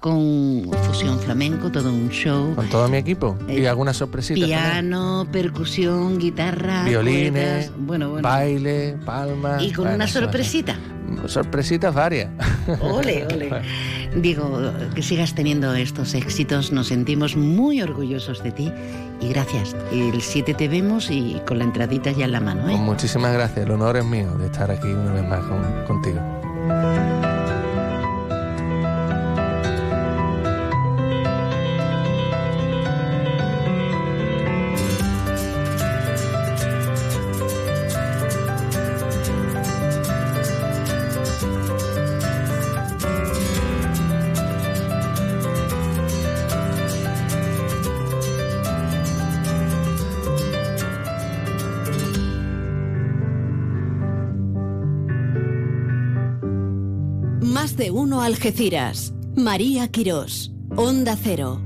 con fusión flamenco, todo un show. con todo mi equipo y Eh, algunas sorpresitas también. Piano, percusión, guitarra, violines, cuerdas, bueno, bueno. baile, palmas. Y con bueno, una sorpresita. Sorpresitas varias. Ole, ole. Digo, que sigas teniendo estos éxitos, nos sentimos muy orgullosos de ti y gracias. El 7 te vemos y con la entradita ya en la mano, ¿eh? Pues muchísimas gracias, el honor es mío de estar aquí una vez más con- contigo. Más de uno Algeciras. María Quirós. Onda Cero.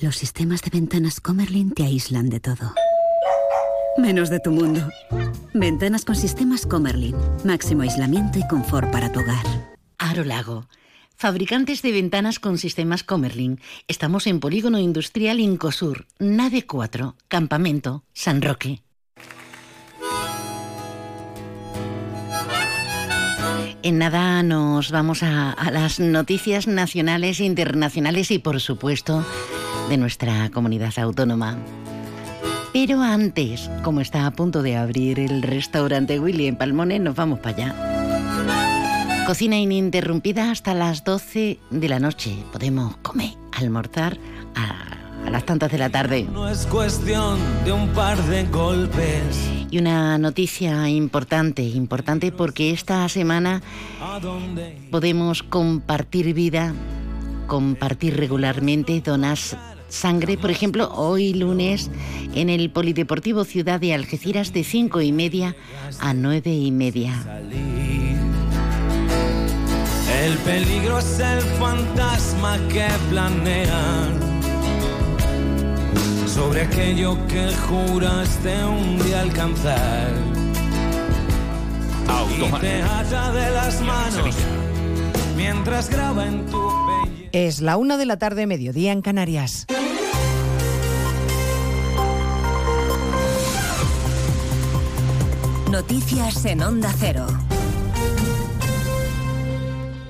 Los sistemas de ventanas Comerlin te aíslan de todo. Menos de tu mundo. Ventanas con sistemas Comerlin. Máximo aislamiento y confort para tu hogar. Aro Lago. Fabricantes de ventanas con sistemas Comerlin. Estamos en Polígono Industrial Incosur, Nave 4, Campamento, San Roque. En nada nos vamos a, las noticias nacionales internacionales y por supuesto de nuestra comunidad autónoma. Pero antes, como está a punto de abrir el restaurante Willy en Palmones, nos vamos para allá. Cocina ininterrumpida hasta las 12 de la noche. Podemos comer, almorzar a, a las tantas de la tarde. No es cuestión de un par de golpes. Y una noticia importante, importante porque esta semana podemos compartir vida, compartir regularmente, donas sangre. Por ejemplo, hoy lunes en el Polideportivo Ciudad de Algeciras de cinco y media a nueve y media. El peligro es el fantasma que planean sobre aquello que juraste un día alcanzar. Y te ata de las manos mientras graba en tu Es la una de la tarde, mediodía en Canarias. Noticias en Onda Cero.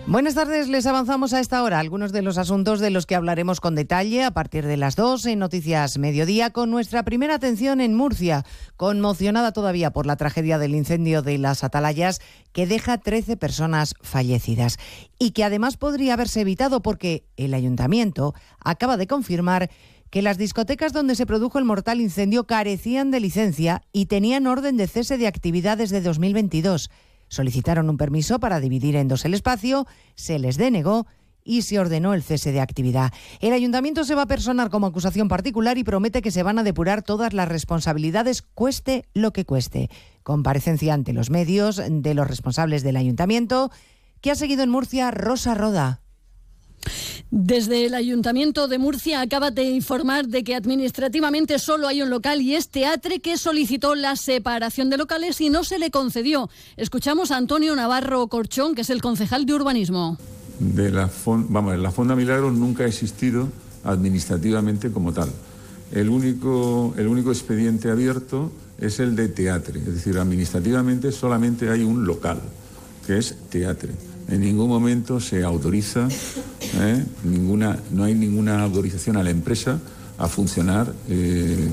Buenas tardes, les avanzamos a esta hora algunos de los asuntos de los que hablaremos con detalle a partir de las 2 en Noticias Mediodía con nuestra primera atención en Murcia, conmocionada todavía por la tragedia del incendio de las Atalayas que deja 13 personas fallecidas y que además podría haberse evitado porque el ayuntamiento acaba de confirmar que las discotecas donde se produjo el mortal incendio carecían de licencia y tenían orden de cese de actividades de 2022. Solicitaron un permiso para dividir en dos el espacio, se les denegó y se ordenó el cese de actividad. El ayuntamiento se va a personar como acusación particular y promete que se van a depurar todas las responsabilidades, cueste lo que cueste. Comparecencia ante los medios de los responsables del ayuntamiento, que ha seguido en Murcia Rosa Roda. Desde el Ayuntamiento de Murcia acaba de informar de que administrativamente solo hay un local y es Teatre que solicitó la separación de locales y no se le concedió. Escuchamos a Antonio Navarro Corchón, que es el concejal de urbanismo. De la, vamos, la Fonda Milagros nunca ha existido administrativamente como tal. El único, el único expediente abierto es el de Teatre, es decir, administrativamente solamente hay un local, que es Teatre en ningún momento se autoriza, ¿eh? ninguna, no hay ninguna autorización a la empresa a funcionar eh,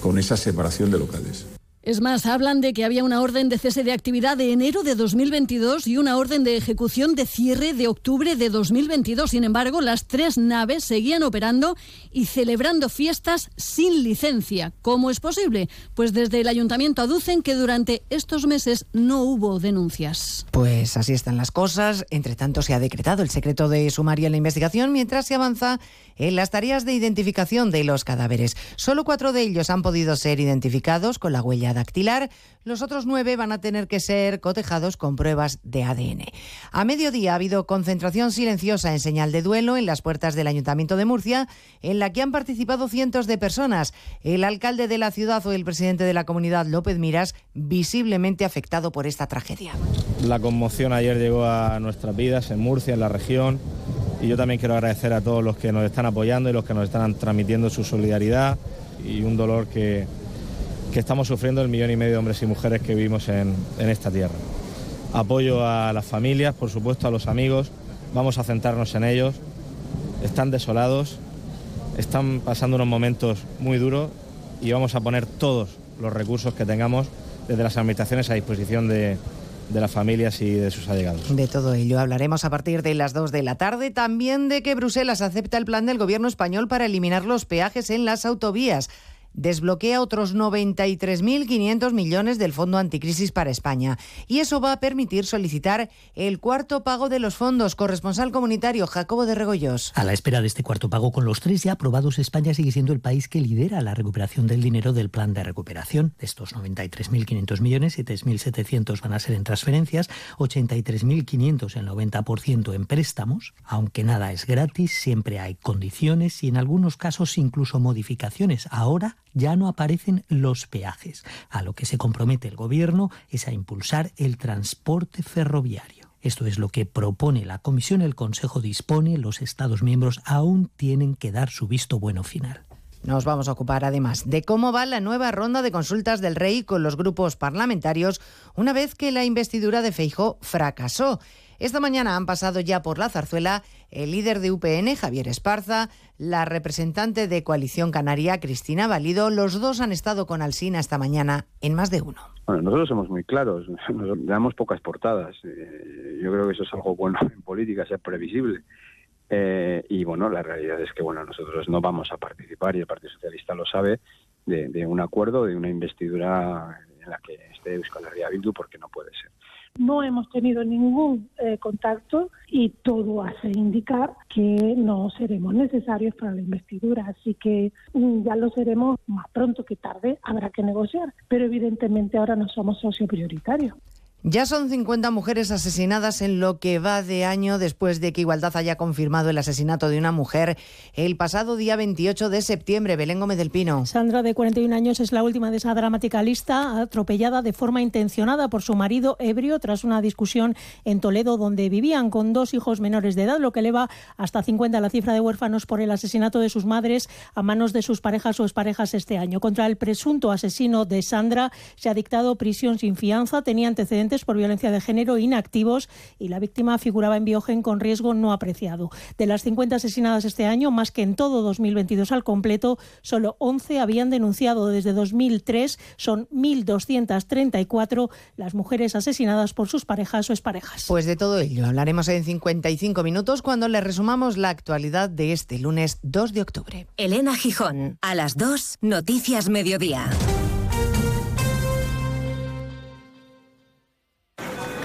con esa separación de locales. Es más, hablan de que había una orden de cese de actividad de enero de 2022 y una orden de ejecución de cierre de octubre de 2022. Sin embargo, las tres naves seguían operando y celebrando fiestas sin licencia. ¿Cómo es posible? Pues desde el ayuntamiento aducen que durante estos meses no hubo denuncias. Pues así están las cosas. Entre tanto, se ha decretado el secreto de sumario en la investigación mientras se avanza en las tareas de identificación de los cadáveres. Solo cuatro de ellos han podido ser identificados con la huella dactilar, los otros nueve van a tener que ser cotejados con pruebas de ADN. A mediodía ha habido concentración silenciosa en señal de duelo en las puertas del Ayuntamiento de Murcia, en la que han participado cientos de personas. El alcalde de la ciudad o el presidente de la comunidad, López Miras, visiblemente afectado por esta tragedia. La conmoción ayer llegó a nuestras vidas en Murcia, en la región, y yo también quiero agradecer a todos los que nos están apoyando y los que nos están transmitiendo su solidaridad y un dolor que, que estamos sufriendo el millón y medio de hombres y mujeres que vivimos en, esta tierra. Apoyo a las familias, por supuesto, a los amigos, vamos a centrarnos en ellos. Están desolados, están pasando unos momentos muy duros y vamos a poner todos los recursos que tengamos desde las administraciones a disposición de, de las familias y de sus allegados. De todo ello hablaremos a partir de las 2 de la tarde, también de que Bruselas acepta el plan del gobierno español para eliminar los peajes en las autovías desbloquea otros 93.500 millones del Fondo Anticrisis para España. Y eso va a permitir solicitar el cuarto pago de los fondos. Corresponsal comunitario Jacobo de Regoyos. A la espera de este cuarto pago con los tres ya aprobados, España sigue siendo el país que lidera la recuperación del dinero del plan de recuperación. De estos 93.500 millones, 7.700 van a ser en transferencias, 83.500 el 90% en préstamos. Aunque nada es gratis, siempre hay condiciones y en algunos casos incluso modificaciones. Ahora ya no aparecen los peajes. A lo que se compromete el Gobierno es a impulsar el transporte ferroviario. Esto es lo que propone la Comisión, el Consejo dispone, los Estados miembros aún tienen que dar su visto bueno final. Nos vamos a ocupar además de cómo va la nueva ronda de consultas del Rey con los grupos parlamentarios una vez que la investidura de Feijó fracasó. Esta mañana han pasado ya por la zarzuela el líder de UPN, Javier Esparza, la representante de Coalición Canaria, Cristina Valido. Los dos han estado con Alsina esta mañana en más de uno. Bueno, nosotros somos muy claros, damos pocas portadas. Eh, yo creo que eso es algo bueno en política, ser previsible. Eh, y bueno, la realidad es que bueno, nosotros no vamos a participar, y el Partido Socialista lo sabe, de, de un acuerdo, de una investidura en la que esté Euskal Herria Bildu, porque no puede ser. No hemos tenido ningún eh, contacto y todo hace indicar que no seremos necesarios para la investidura. Así que mm, ya lo seremos más pronto que tarde. Habrá que negociar. Pero evidentemente ahora no somos socio prioritario. Ya son 50 mujeres asesinadas en lo que va de año después de que Igualdad haya confirmado el asesinato de una mujer el pasado día 28 de septiembre. Belén Gómez del Pino. Sandra, de 41 años, es la última de esa dramática lista, atropellada de forma intencionada por su marido ebrio tras una discusión en Toledo, donde vivían con dos hijos menores de edad, lo que eleva hasta 50 la cifra de huérfanos por el asesinato de sus madres a manos de sus parejas o exparejas este año. Contra el presunto asesino de Sandra se ha dictado prisión sin fianza, tenía antecedentes por violencia de género inactivos y la víctima figuraba en Biogen con riesgo no apreciado. De las 50 asesinadas este año, más que en todo 2022 al completo, solo 11 habían denunciado desde 2003. Son 1.234 las mujeres asesinadas por sus parejas o exparejas. Pues de todo ello hablaremos en 55 minutos cuando le resumamos la actualidad de este lunes 2 de octubre. Elena Gijón, a las 2, Noticias Mediodía.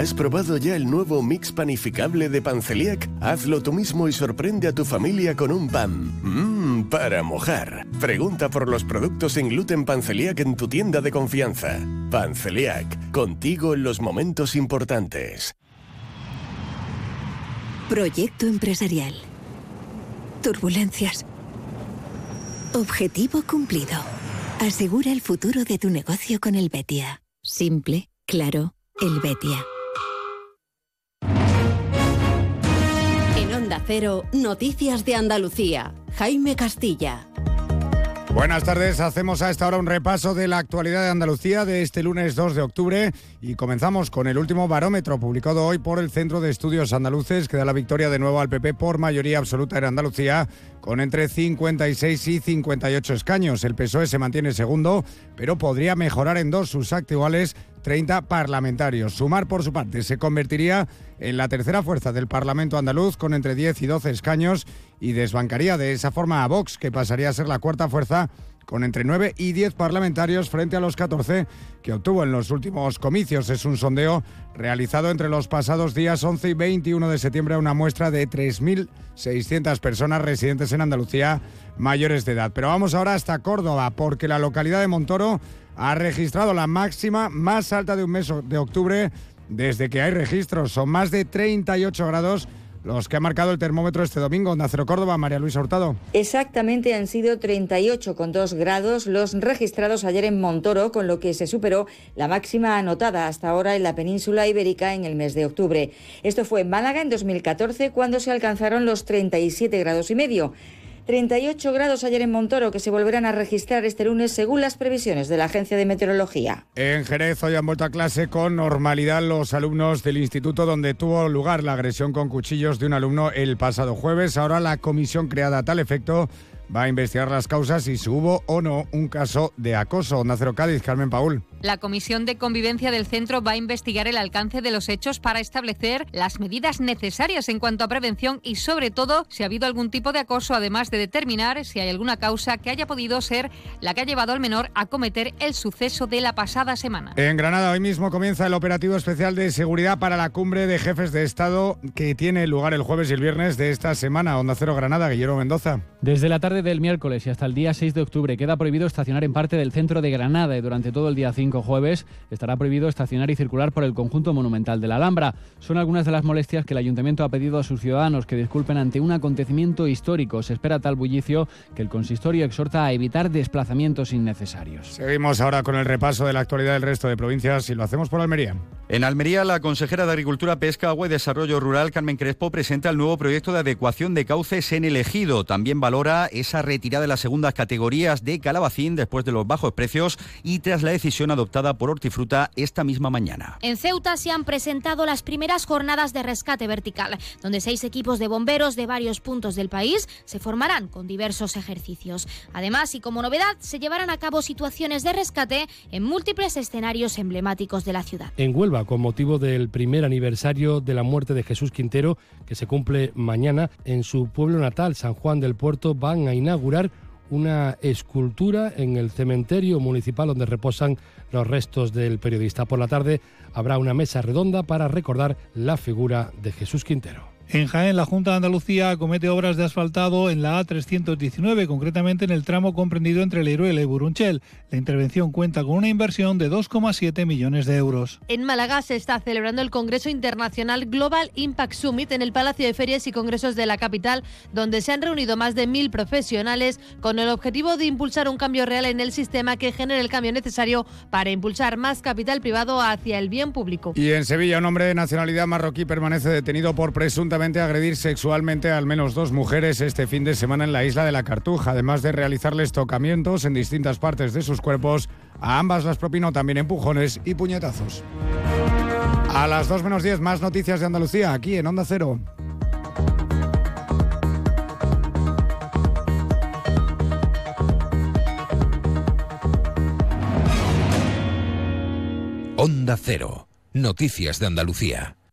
¿Has probado ya el nuevo mix panificable de Panceliac? Hazlo tú mismo y sorprende a tu familia con un pan. Mmm, para mojar. Pregunta por los productos sin gluten Panceliac en tu tienda de confianza. Panceliac, contigo en los momentos importantes. Proyecto empresarial. Turbulencias. Objetivo cumplido. Asegura el futuro de tu negocio con el Betia. Simple, claro, el Betia. Cero, Noticias de Andalucía. Jaime Castilla. Buenas tardes, hacemos a esta hora un repaso de la actualidad de Andalucía de este lunes 2 de octubre y comenzamos con el último barómetro publicado hoy por el Centro de Estudios Andaluces que da la victoria de nuevo al PP por mayoría absoluta en Andalucía con entre 56 y 58 escaños. El PSOE se mantiene segundo, pero podría mejorar en dos sus actuales 30 parlamentarios. Sumar, por su parte, se convertiría en la tercera fuerza del Parlamento andaluz con entre 10 y 12 escaños y desbancaría de esa forma a Vox, que pasaría a ser la cuarta fuerza con entre 9 y 10 parlamentarios frente a los 14 que obtuvo en los últimos comicios. Es un sondeo realizado entre los pasados días 11 y 21 de septiembre a una muestra de 3.600 personas residentes en Andalucía mayores de edad. Pero vamos ahora hasta Córdoba, porque la localidad de Montoro ha registrado la máxima más alta de un mes de octubre desde que hay registros. Son más de 38 grados los que ha marcado el termómetro este domingo. en Acero Córdoba, María Luisa Hurtado. Exactamente han sido 38,2 grados los registrados ayer en Montoro, con lo que se superó la máxima anotada hasta ahora en la península ibérica en el mes de octubre. Esto fue en Málaga en 2014, cuando se alcanzaron los 37 grados y medio. 38 grados ayer en Montoro, que se volverán a registrar este lunes según las previsiones de la Agencia de Meteorología. En Jerez hoy han vuelto a clase con normalidad los alumnos del instituto donde tuvo lugar la agresión con cuchillos de un alumno el pasado jueves. Ahora la comisión creada a tal efecto va a investigar las causas y si hubo o no un caso de acoso. Nacero Cádiz, Carmen Paul. La Comisión de Convivencia del centro va a investigar el alcance de los hechos para establecer las medidas necesarias en cuanto a prevención y sobre todo si ha habido algún tipo de acoso, además de determinar si hay alguna causa que haya podido ser la que ha llevado al menor a cometer el suceso de la pasada semana. En Granada hoy mismo comienza el operativo especial de seguridad para la cumbre de jefes de Estado que tiene lugar el jueves y el viernes de esta semana. Onda Cero Granada, Guillermo Mendoza. Desde la tarde del miércoles y hasta el día 6 de octubre queda prohibido estacionar en parte del centro de Granada y durante todo el día 5 5 jueves estará prohibido estacionar y circular por el conjunto monumental de la Alhambra. Son algunas de las molestias que el ayuntamiento ha pedido a sus ciudadanos que disculpen ante un acontecimiento histórico. Se espera tal bullicio que el consistorio exhorta a evitar desplazamientos innecesarios. Seguimos ahora con el repaso de la actualidad del resto de provincias y lo hacemos por Almería. En Almería, la consejera de Agricultura, Pesca, Agua y Desarrollo Rural, Carmen Crespo, presenta el nuevo proyecto de adecuación de cauces en el ejido. También valora esa retirada de las segundas categorías de calabacín después de los bajos precios y tras la decisión adoptada por Hortifruta esta misma mañana. En Ceuta se han presentado las primeras jornadas de rescate vertical, donde seis equipos de bomberos de varios puntos del país se formarán con diversos ejercicios. Además, y como novedad, se llevarán a cabo situaciones de rescate en múltiples escenarios emblemáticos de la ciudad. En Huelva, con motivo del primer aniversario de la muerte de Jesús Quintero, que se cumple mañana, en su pueblo natal, San Juan del Puerto, van a inaugurar una escultura en el cementerio municipal donde reposan los restos del periodista. Por la tarde habrá una mesa redonda para recordar la figura de Jesús Quintero. En Jaén, la Junta de Andalucía comete obras de asfaltado en la A319, concretamente en el tramo comprendido entre Leiruela y Burunchel. La intervención cuenta con una inversión de 2,7 millones de euros. En Málaga se está celebrando el Congreso Internacional Global Impact Summit en el Palacio de Ferias y Congresos de la capital, donde se han reunido más de mil profesionales con el objetivo de impulsar un cambio real en el sistema que genere el cambio necesario para impulsar más capital privado hacia el bien público. Y en Sevilla, un hombre de nacionalidad marroquí permanece detenido por presunta agredir sexualmente a al menos dos mujeres este fin de semana en la isla de la Cartuja, además de realizarles tocamientos en distintas partes de sus cuerpos. A ambas las propinó también empujones y puñetazos. A las 2 menos 10 más noticias de Andalucía aquí en Onda Cero. Onda Cero. Noticias de Andalucía.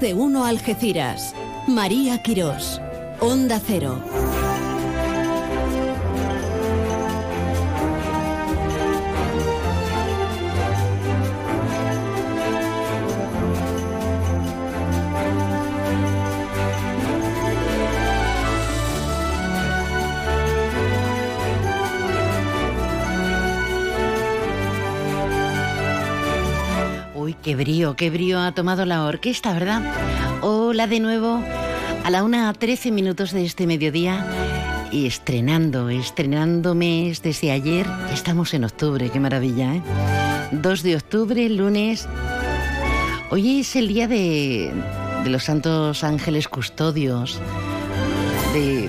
De uno Algeciras. María Quirós. Onda Cero. Qué brío, qué brío ha tomado la orquesta, ¿verdad? Hola de nuevo a la una 13 minutos de este mediodía y estrenando, estrenando mes desde ayer. Estamos en octubre, qué maravilla, ¿eh? 2 de octubre, lunes. Hoy es el día de, de los santos ángeles custodios, de,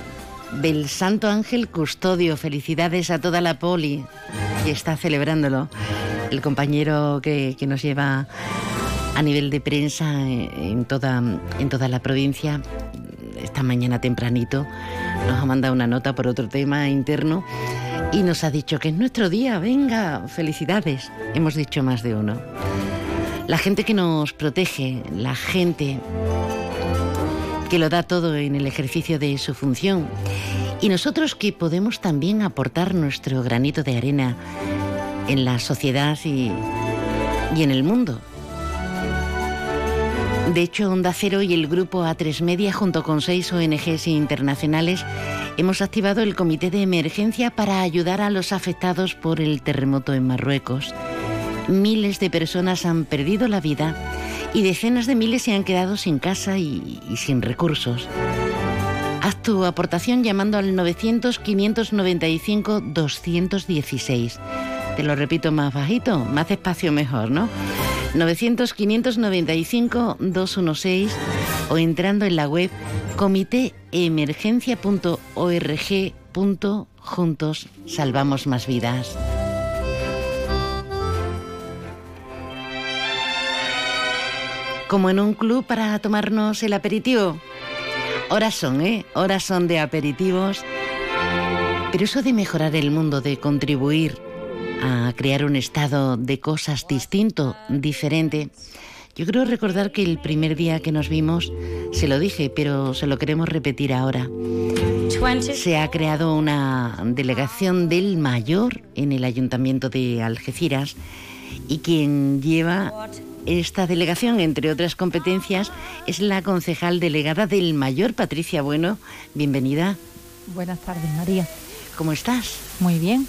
del santo ángel custodio. Felicidades a toda la poli que está celebrándolo el compañero que, nos lleva a nivel de prensa en toda, en toda la provincia, esta mañana tempranito, nos ha mandado una nota por otro tema interno y nos ha dicho que es nuestro día, venga, felicidades. Hemos dicho más de uno. La gente que nos protege, la gente que lo da todo en el ejercicio de su función y nosotros que podemos también aportar nuestro granito de arena en la sociedad y, en el mundo. De hecho, Onda Cero y el grupo A3 Media, junto con seis ONGs internacionales, hemos activado el comité de emergencia para ayudar a los afectados por el terremoto en Marruecos. Miles de personas han perdido la vida y decenas de miles se han quedado sin casa y, y sin recursos. Haz tu aportación llamando al 900-595-216. Te lo repito más bajito, más despacio mejor, ¿no? 900-595-216 o entrando en la web comitéemergencia.org. Juntos salvamos más vidas. Como en un club para tomarnos el aperitivo. Horas son, ¿eh? Horas son de aperitivos. Pero eso de mejorar el mundo, de contribuir a crear un estado de cosas distinto, diferente. Yo creo recordar que el primer día que nos vimos se lo dije, pero se lo queremos repetir ahora. Se ha creado una delegación del mayor en el ayuntamiento de Algeciras y quien lleva esta delegación, entre otras competencias, es la concejal delegada del mayor, Patricia Bueno. Bienvenida. Buenas tardes, María. ¿Cómo estás? Muy bien.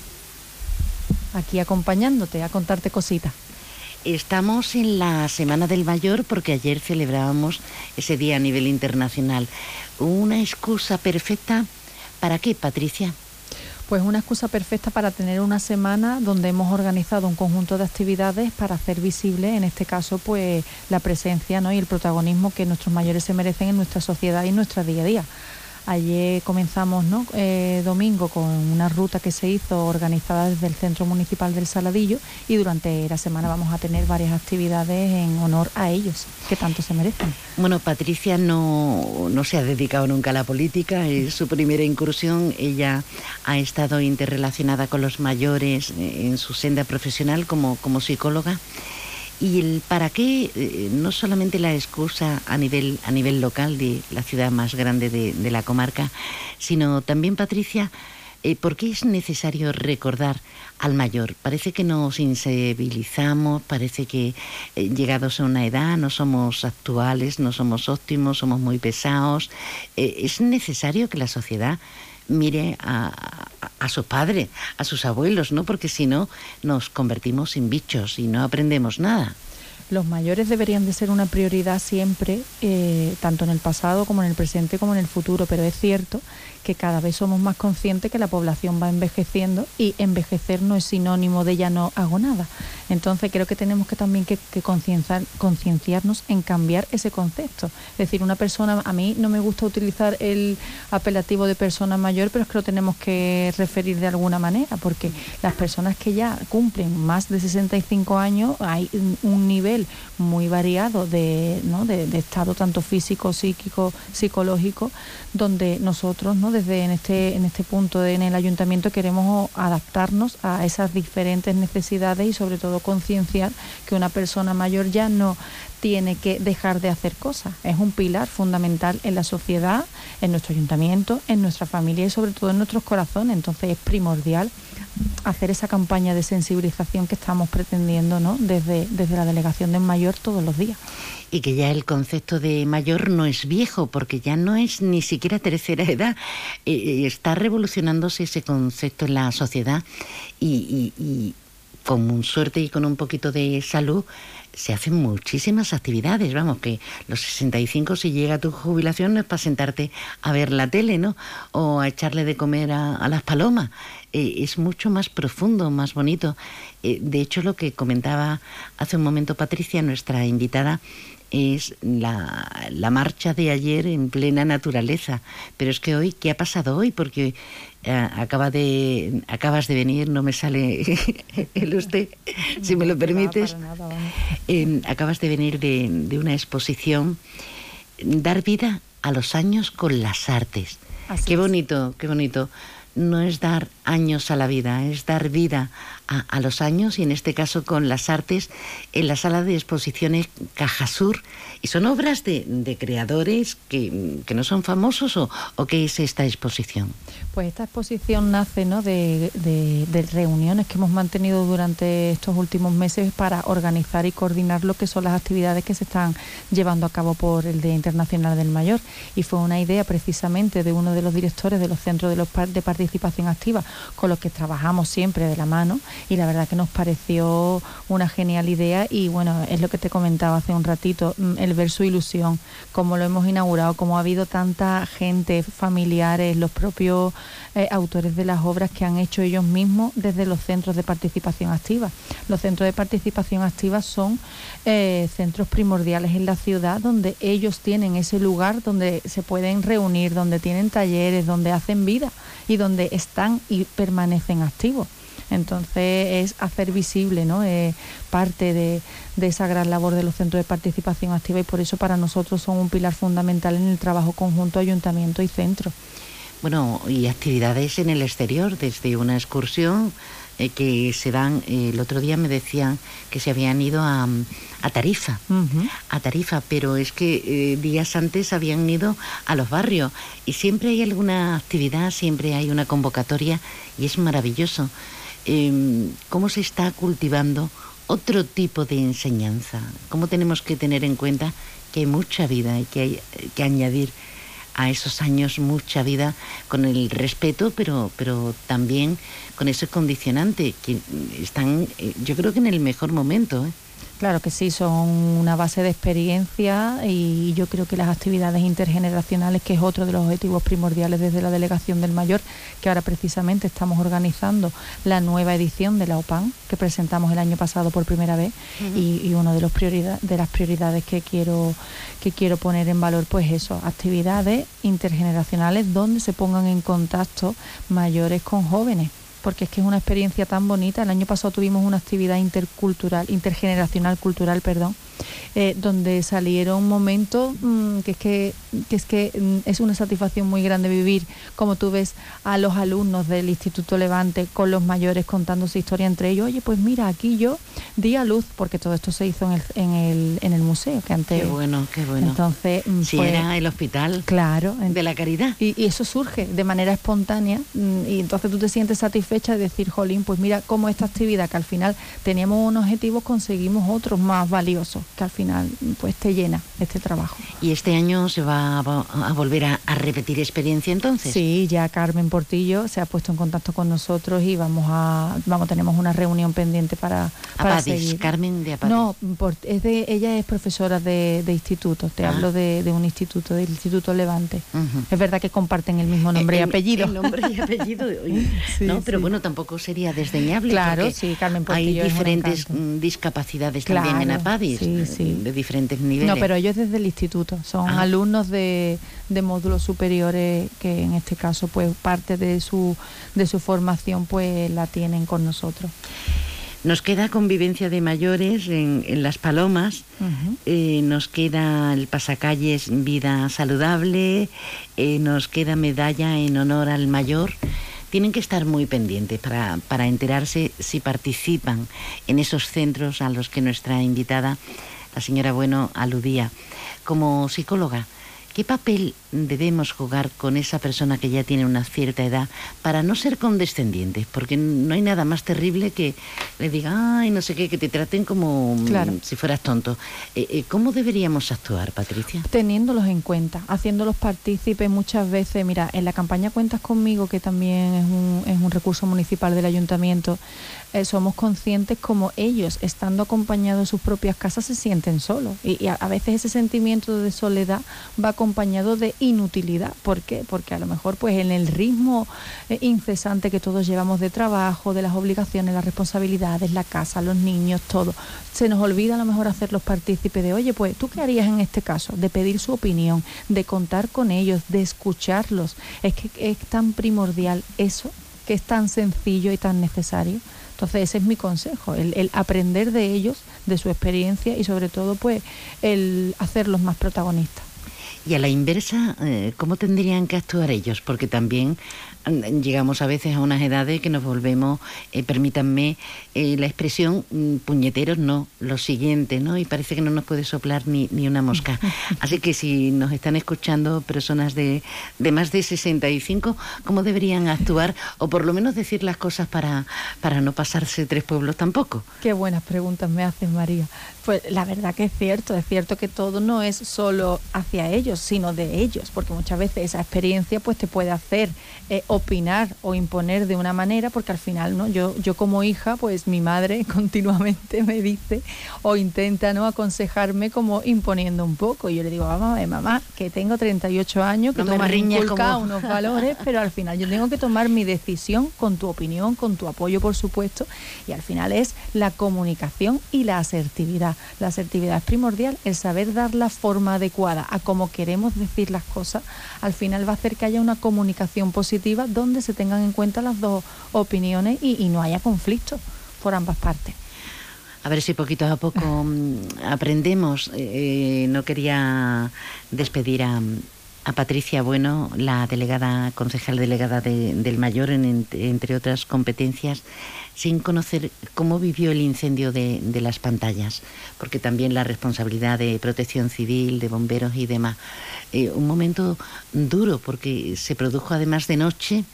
Aquí acompañándote a contarte cositas. Estamos en la Semana del Mayor porque ayer celebrábamos ese día a nivel internacional. Una excusa perfecta para qué, Patricia? Pues una excusa perfecta para tener una semana donde hemos organizado un conjunto de actividades para hacer visible, en este caso, pues la presencia ¿no? y el protagonismo que nuestros mayores se merecen en nuestra sociedad y en nuestro día a día. Ayer comenzamos ¿no? Eh, domingo con una ruta que se hizo organizada desde el Centro Municipal del Saladillo y durante la semana vamos a tener varias actividades en honor a ellos, que tanto se merecen. Bueno, Patricia no, no se ha dedicado nunca a la política, es su primera incursión. Ella ha estado interrelacionada con los mayores en su senda profesional como, como psicóloga. Y el para qué, eh, no solamente la excusa a nivel, a nivel local de la ciudad más grande de, la comarca, sino también, Patricia, eh, ¿por qué es necesario recordar al mayor? Parece que nos insensibilizamos, parece que eh, llegados a una edad no somos actuales, no somos óptimos, somos muy pesados. Eh, es necesario que la sociedad mire a, a, sus padres, a sus abuelos, ¿no? Porque si no, nos convertimos en bichos y no aprendemos nada. Los mayores deberían de ser una prioridad siempre, eh, tanto en el pasado como en el presente como en el futuro, pero es cierto que cada vez somos más conscientes que la población va envejeciendo y envejecer no es sinónimo de ya no hago nada. Entonces creo que tenemos que también que, que concienciarnos en cambiar ese concepto. Es decir, una persona, a mí no me gusta utilizar el apelativo de persona mayor, pero es que lo tenemos que referir de alguna manera, porque las personas que ya cumplen más de 65 años, hay un nivel muy variado de, ¿no? de, de estado tanto físico, psíquico, psicológico, donde nosotros, ¿no? Desde en este, en este punto en el ayuntamiento queremos adaptarnos a esas diferentes necesidades y sobre todo concienciar que una persona mayor ya no tiene que dejar de hacer cosas. Es un pilar fundamental en la sociedad, en nuestro ayuntamiento, en nuestra familia y sobre todo en nuestros corazones. Entonces es primordial hacer esa campaña de sensibilización que estamos pretendiendo ¿no? desde, desde la delegación del mayor todos los días. Y que ya el concepto de mayor no es viejo, porque ya no es ni siquiera tercera edad. Eh, está revolucionándose ese concepto en la sociedad y, y, y con suerte y con un poquito de salud se hacen muchísimas actividades, vamos, que los 65 si llega tu jubilación no es para sentarte a ver la tele, ¿no? O a echarle de comer a, las palomas. Eh, es mucho más profundo, más bonito. Eh, de hecho, lo que comentaba hace un momento Patricia, nuestra invitada, es la, la, marcha de ayer en plena naturaleza. Pero es que hoy, ¿qué ha pasado hoy? Porque acaba de, acabas de venir, no me sale el usted, si me lo permites. Eh, acabas de venir de, de, una exposición, Dar vida a los años con las artes. Así qué bonito, qué bonito no es dar años a la vida, es dar vida a, a, los años y en este caso con las artes en la sala de exposiciones Cajasur. Y son obras de, de creadores que, que, no son famosos o, o, qué es esta exposición. Pues esta exposición nace ¿no? de, de, reuniones que hemos mantenido durante estos últimos meses para organizar y coordinar lo que son las actividades que se están llevando a cabo por el Día Internacional del Mayor. Y fue una idea precisamente de uno de los directores de los centros de, los, de participación activa con los que trabajamos siempre de la mano y la verdad que nos pareció una genial idea y bueno, es lo que te comentaba hace un ratito, mm, el ver su ilusión, cómo lo hemos inaugurado, cómo ha habido tanta gente, familiares, los propios eh, autores de las obras que han hecho ellos mismos desde los centros de participación activa. Los centros de participación activa son eh, centros primordiales en la ciudad donde ellos tienen ese lugar donde se pueden reunir, donde tienen talleres, donde hacen vida y donde están y permanecen activos. Entonces es hacer visible ¿no? Eh, parte de, de, esa gran labor de los centros de participación activa y por eso para nosotros son un pilar fundamental en el trabajo conjunto ayuntamiento y centro. Bueno, y actividades en el exterior, desde una excursión eh, que se dan, eh, el otro día me decían que se habían ido a, a Tarifa, a Tarifa, pero es que eh, días antes habían ido a los barrios y siempre hay alguna actividad, siempre hay una convocatoria y es maravilloso. Em, ¿Cómo se está cultivando otro tipo de enseñanza? ¿Cómo tenemos que tener en cuenta que hay mucha vida y que hay que añadir a esos años mucha vida con el respeto, pero, pero también con ese condicionante que están, eh, yo creo que en el mejor momento. ¿eh? Claro que sí, son una base de experiencia y yo creo que las actividades intergeneracionales, que es otro de los objetivos primordiales desde la Delegación del Mayor, que ahora precisamente estamos organizando la nueva edición de la OPAN, que presentamos el año pasado por primera vez, y, y uno de los prioridad, de las prioridades que quiero, que quiero poner en valor, pues eso, actividades intergeneracionales donde se pongan en contacto mayores con jóvenes porque es que es una experiencia tan bonita. El año pasado tuvimos una actividad intercultural, intergeneracional cultural, perdón, eh, donde salieron momentos mmm, que es que, que es que mm, es una satisfacción muy grande vivir, como tú ves a los alumnos del Instituto Levante con los mayores contando su historia entre ellos. Oye, pues mira, aquí yo di a luz, porque todo esto se hizo en el, en el, en el museo, que antes... Qué bueno, qué bueno. Entonces, si fue- era el hospital Claro. de la caridad. Y, y eso surge de manera espontánea mm, y entonces tú te sientes satisfecha de decir, jolín, pues mira cómo esta actividad que al final teníamos unos objetivos, conseguimos otros más valiosos, que al final pues te llena este trabajo. ¿Y este año se va a, vo- a volver a, a repetir experiencia entonces? Sí, ya Carmen Portillo se ha puesto en contacto con nosotros y vamos a, vamos, tenemos una reunión pendiente para, para Apadis, seguir. Carmen de Apadis. No, por- es de, ella es profesora de, de instituto, te Ah. hablo de, de un instituto, del Instituto Levante. Es verdad que comparten el mismo nombre y El- apellido. el nombre y apellido. Sí, no, pero bueno, tampoco sería desdeñable. Claro, sí, Carmen Hay Portillo un diferentes discapacidades también en Apadis, sí, sí. de diferentes niveles. No, pero ellos desde el instituto, son Ah. alumnos de, de módulos superiores que en este caso pues parte de su, de su formación pues la tienen con nosotros. Nos queda convivencia de mayores en, en Las Palomas, eh, nos queda el pasacalles Vida Saludable, eh, nos queda medalla en honor al mayor. Tienen que estar muy pendientes para, para enterarse si participan en esos centros a los que nuestra invitada, la señora Bueno, aludía. Como psicóloga, ¿qué papel debemos jugar con esa persona que ya tiene una cierta edad para no ser condescendientes? Porque no hay nada más terrible que le diga, ay, no sé qué, que te traten como mm, Claro. si fueras tonto. Eh, eh, ¿Cómo deberíamos actuar, Patricia? Teniéndolos en cuenta, haciéndolos partícipes muchas veces. Mira, en la campaña Cuentas conmigo, que también es un, es un recurso municipal del ayuntamiento, eh, somos conscientes como ellos, estando acompañados en sus propias casas, se sienten solos. Y, a veces ese sentimiento de soledad va acompañado de inutilidad. ¿Por qué? Porque a lo mejor pues en el ritmo eh, incesante que todos llevamos de trabajo, de las obligaciones, las responsabilidades, la casa, los niños, todo, se nos olvida a lo mejor hacerlos partícipes de, oye, pues tú qué harías en este caso, de pedir su opinión, de contar con ellos, de escucharlos. Es que es tan primordial eso, que es tan sencillo y tan necesario. Entonces ese es mi consejo, el, aprender de ellos, de su experiencia y sobre todo pues el hacerlos más protagonistas. Y a la inversa, eh, ¿cómo tendrían que actuar ellos? Porque también llegamos a veces a unas edades que nos volvemos, eh, permítanme eh, la expresión, mm, puñeteros, no, lo siguiente, ¿no? Y parece que no nos puede soplar ni, ni una mosca. Así que si nos están escuchando personas de, de más de 65, ¿cómo deberían actuar? O por lo menos decir las cosas para, para no pasarse tres pueblos tampoco. Qué buenas preguntas me haces, María. Pues la verdad que es cierto, es cierto que todo no es solo hacia ellos, sino de ellos, porque muchas veces esa experiencia pues te puede hacer eh, opinar o imponer de una manera, porque al final, ¿no? Yo, yo como hija, pues mi madre continuamente me dice o intenta no aconsejarme como imponiendo un poco. Y yo le digo, vamos a ver, mamá, que tengo 38 años, que No me como- unos valores, pero al final yo tengo que tomar mi decisión con tu opinión, con tu apoyo, por supuesto, y al final es la comunicación y la asertividad. La asertividad es primordial, el saber dar la forma adecuada a cómo queremos decir las cosas, al final va a hacer que haya una comunicación positiva donde se tengan en cuenta las dos opiniones y, no haya conflicto por ambas partes. A ver si poquito a poco mm, aprendemos. Eh, no quería despedir a, a Patricia Bueno, la delegada, concejal delegada de- del Mayor, en- en- entre otras competencias, sin conocer cómo vivió el incendio de, de las pantallas, porque también la responsabilidad de protección civil, de bomberos y demás. Eh, un momento duro, porque se produjo además de noche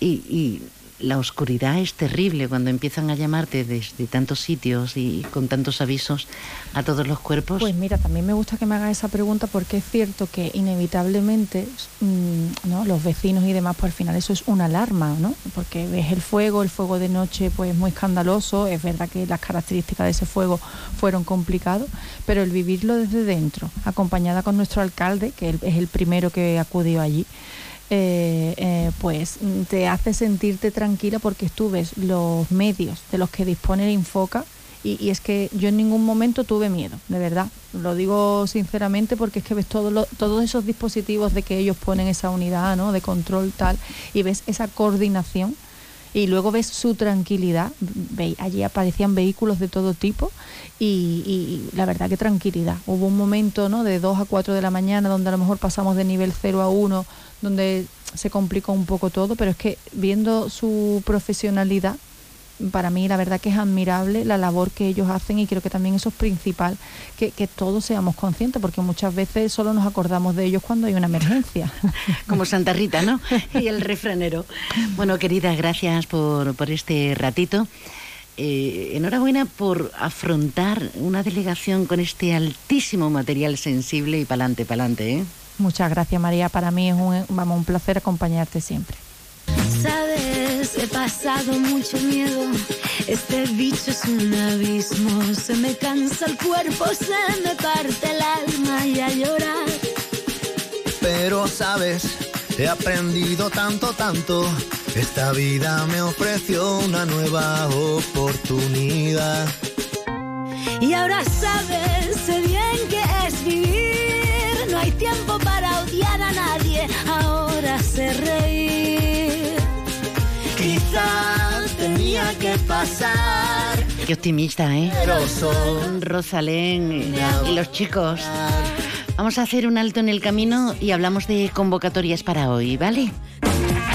y, y la oscuridad es terrible cuando empiezan a llamarte desde tantos sitios y con tantos avisos a todos los cuerpos. Pues mira, también me gusta que me hagas esa pregunta porque es cierto que inevitablemente mm, ¿no? los vecinos y demás, pues al final eso es una alarma, ¿no? Porque ves el fuego, el fuego de noche pues es muy escandaloso, es verdad que las características de ese fuego fueron complicados, pero el vivirlo desde dentro, acompañada con nuestro alcalde, que es el primero que acudió allí, eh, eh, pues te hace sentirte tranquila porque tú ves los medios de los que dispone el Infoca y, es que yo en ningún momento tuve miedo, de verdad. Lo digo sinceramente porque es que ves todo todos esos dispositivos de que ellos ponen esa unidad ¿no? de control tal y ves esa coordinación y luego ves su tranquilidad. Ve- allí aparecían vehículos de todo tipo y la verdad que tranquilidad. Hubo un momento ¿no? de 2 a 4 de la mañana donde a lo mejor pasamos de nivel 0 a 1, donde se complicó un poco todo, pero es que viendo su profesionalidad, para mí la verdad que es admirable la labor que ellos hacen y creo que también eso es principal, que, que todos seamos conscientes, porque muchas veces solo nos acordamos de ellos cuando hay una emergencia. Como Santa Rita, ¿no? Y el refranero. Bueno, querida, gracias por, por este ratito. Eh, enhorabuena por afrontar una delegación con este altísimo material sensible y pa'lante, pa'lante, ¿eh? Muchas gracias María, para mí es un, vamos, un placer acompañarte siempre. Sabes, he pasado mucho miedo. Este bicho es un abismo. Se me cansa el cuerpo, se me parte el alma y a llorar. Pero sabes, he aprendido tanto, tanto. Esta vida me ofreció una nueva oportunidad. Y ahora sabes, sé bien que es vivir. No hay tiempo para odiar a nadie. Ahora sé reír. Quizás tenía que pasar. Qué optimista, ¿eh? Rosalén y los chicos. Vamos a hacer un alto en el camino y hablamos de convocatorias para hoy, ¿vale?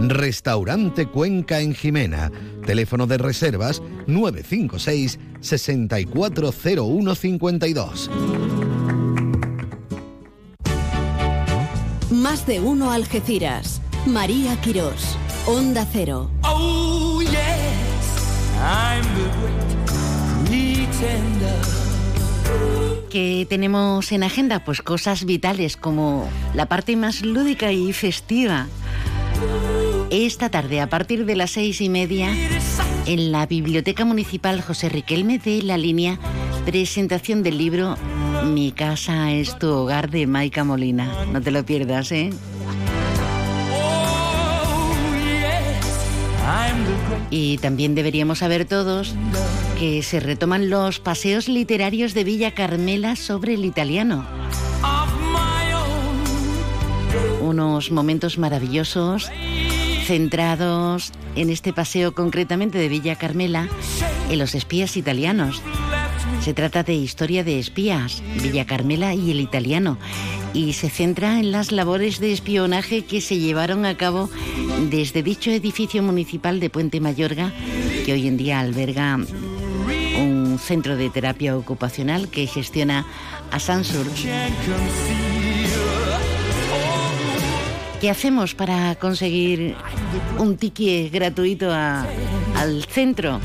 Restaurante Cuenca en Jimena. Teléfono de reservas 956 640152. Más de uno Algeciras. María Quirós. Onda Cero. Oh, yes, I'm the great pretender. ¿Qué tenemos en agenda? Pues cosas vitales como la parte más lúdica y festiva. Esta tarde, a partir de las seis y media, en la Biblioteca Municipal José Riquelme de la línea presentación del libro Mi casa es tu hogar de Maika Molina. No te lo pierdas, ¿eh? Y también deberíamos saber todos que se retoman los paseos literarios de Villa Carmela sobre el italiano. Unos momentos maravillosos centrados en este paseo concretamente de Villa Carmela en los espías italianos. Se trata de historia de espías, Villa Carmela y el italiano, y se centra en las labores de espionaje que se llevaron a cabo desde dicho edificio municipal de Puente Mayorga, que hoy en día alberga un centro de terapia ocupacional que gestiona Asansur. ¿Qué hacemos para conseguir un ticket gratuito al centro?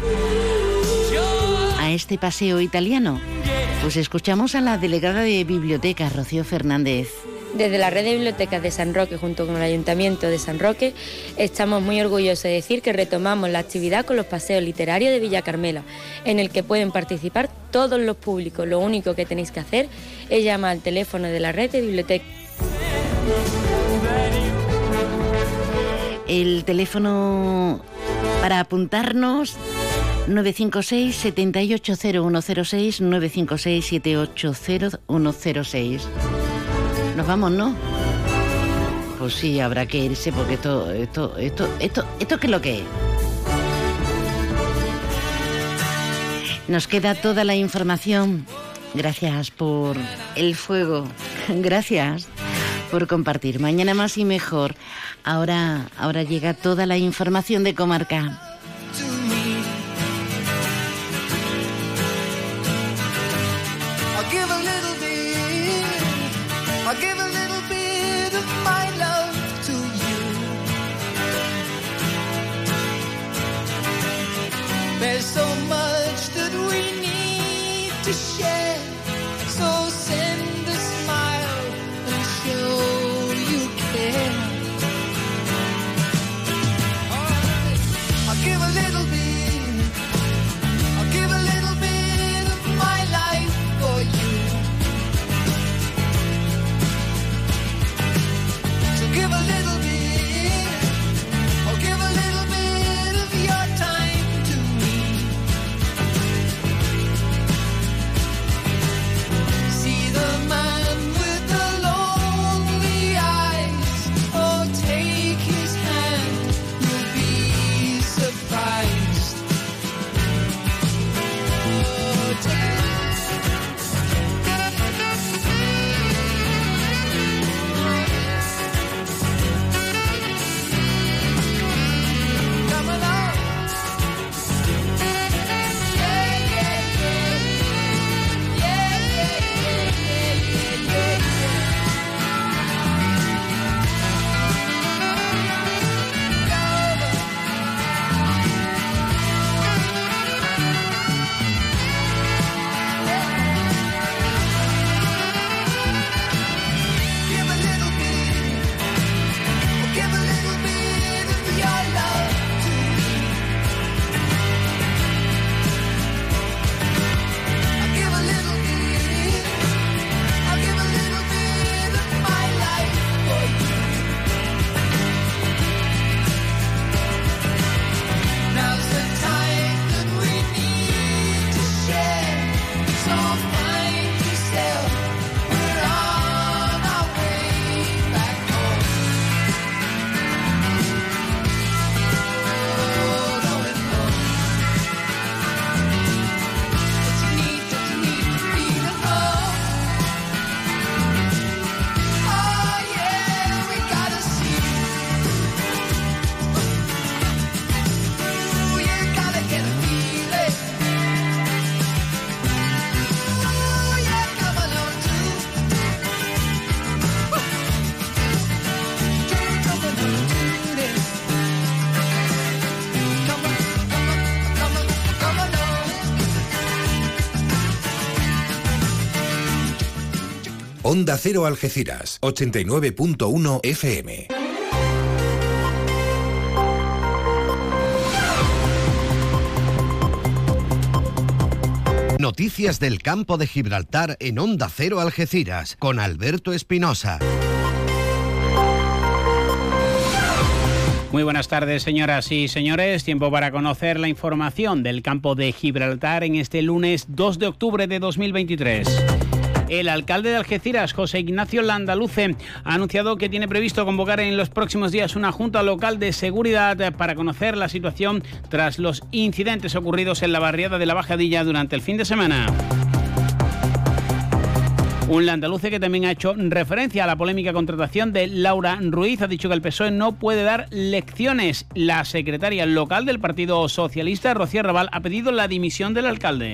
A este paseo italiano. Pues escuchamos a la delegada de biblioteca, Rocío Fernández. Desde la red de bibliotecas de San Roque junto con el Ayuntamiento de San Roque estamos muy orgullosos de decir que retomamos la actividad con los paseos literarios de Villa Carmela, en el que pueden participar todos los públicos. Lo único que tenéis que hacer es llamar al teléfono de la red de bibliotecas. El teléfono para apuntarnos 956 780106 956 780106. Nos vamos, ¿no? Pues sí, habrá que irse porque esto, esto, esto, esto, esto qué es lo que es. Nos queda toda la información. Gracias por el fuego. Gracias por compartir. Mañana más y mejor. Ahora, ahora llega toda la información de comarca. I'll give a Onda Cero Algeciras, 89.1 FM. Noticias del campo de Gibraltar en Onda Cero Algeciras con Alberto Espinosa. Muy buenas tardes, señoras y señores. Tiempo para conocer la información del campo de Gibraltar en este lunes 2 de octubre de 2023. El alcalde de Algeciras, José Ignacio Landaluce, ha anunciado que tiene previsto convocar en los próximos días una junta local de seguridad para conocer la situación tras los incidentes ocurridos en la barriada de la Bajadilla durante el fin de semana. Un landaluce que también ha hecho referencia a la polémica contratación de Laura Ruiz. Ha dicho que el PSOE no puede dar lecciones. La secretaria local del Partido Socialista, Rocío Raval, ha pedido la dimisión del alcalde.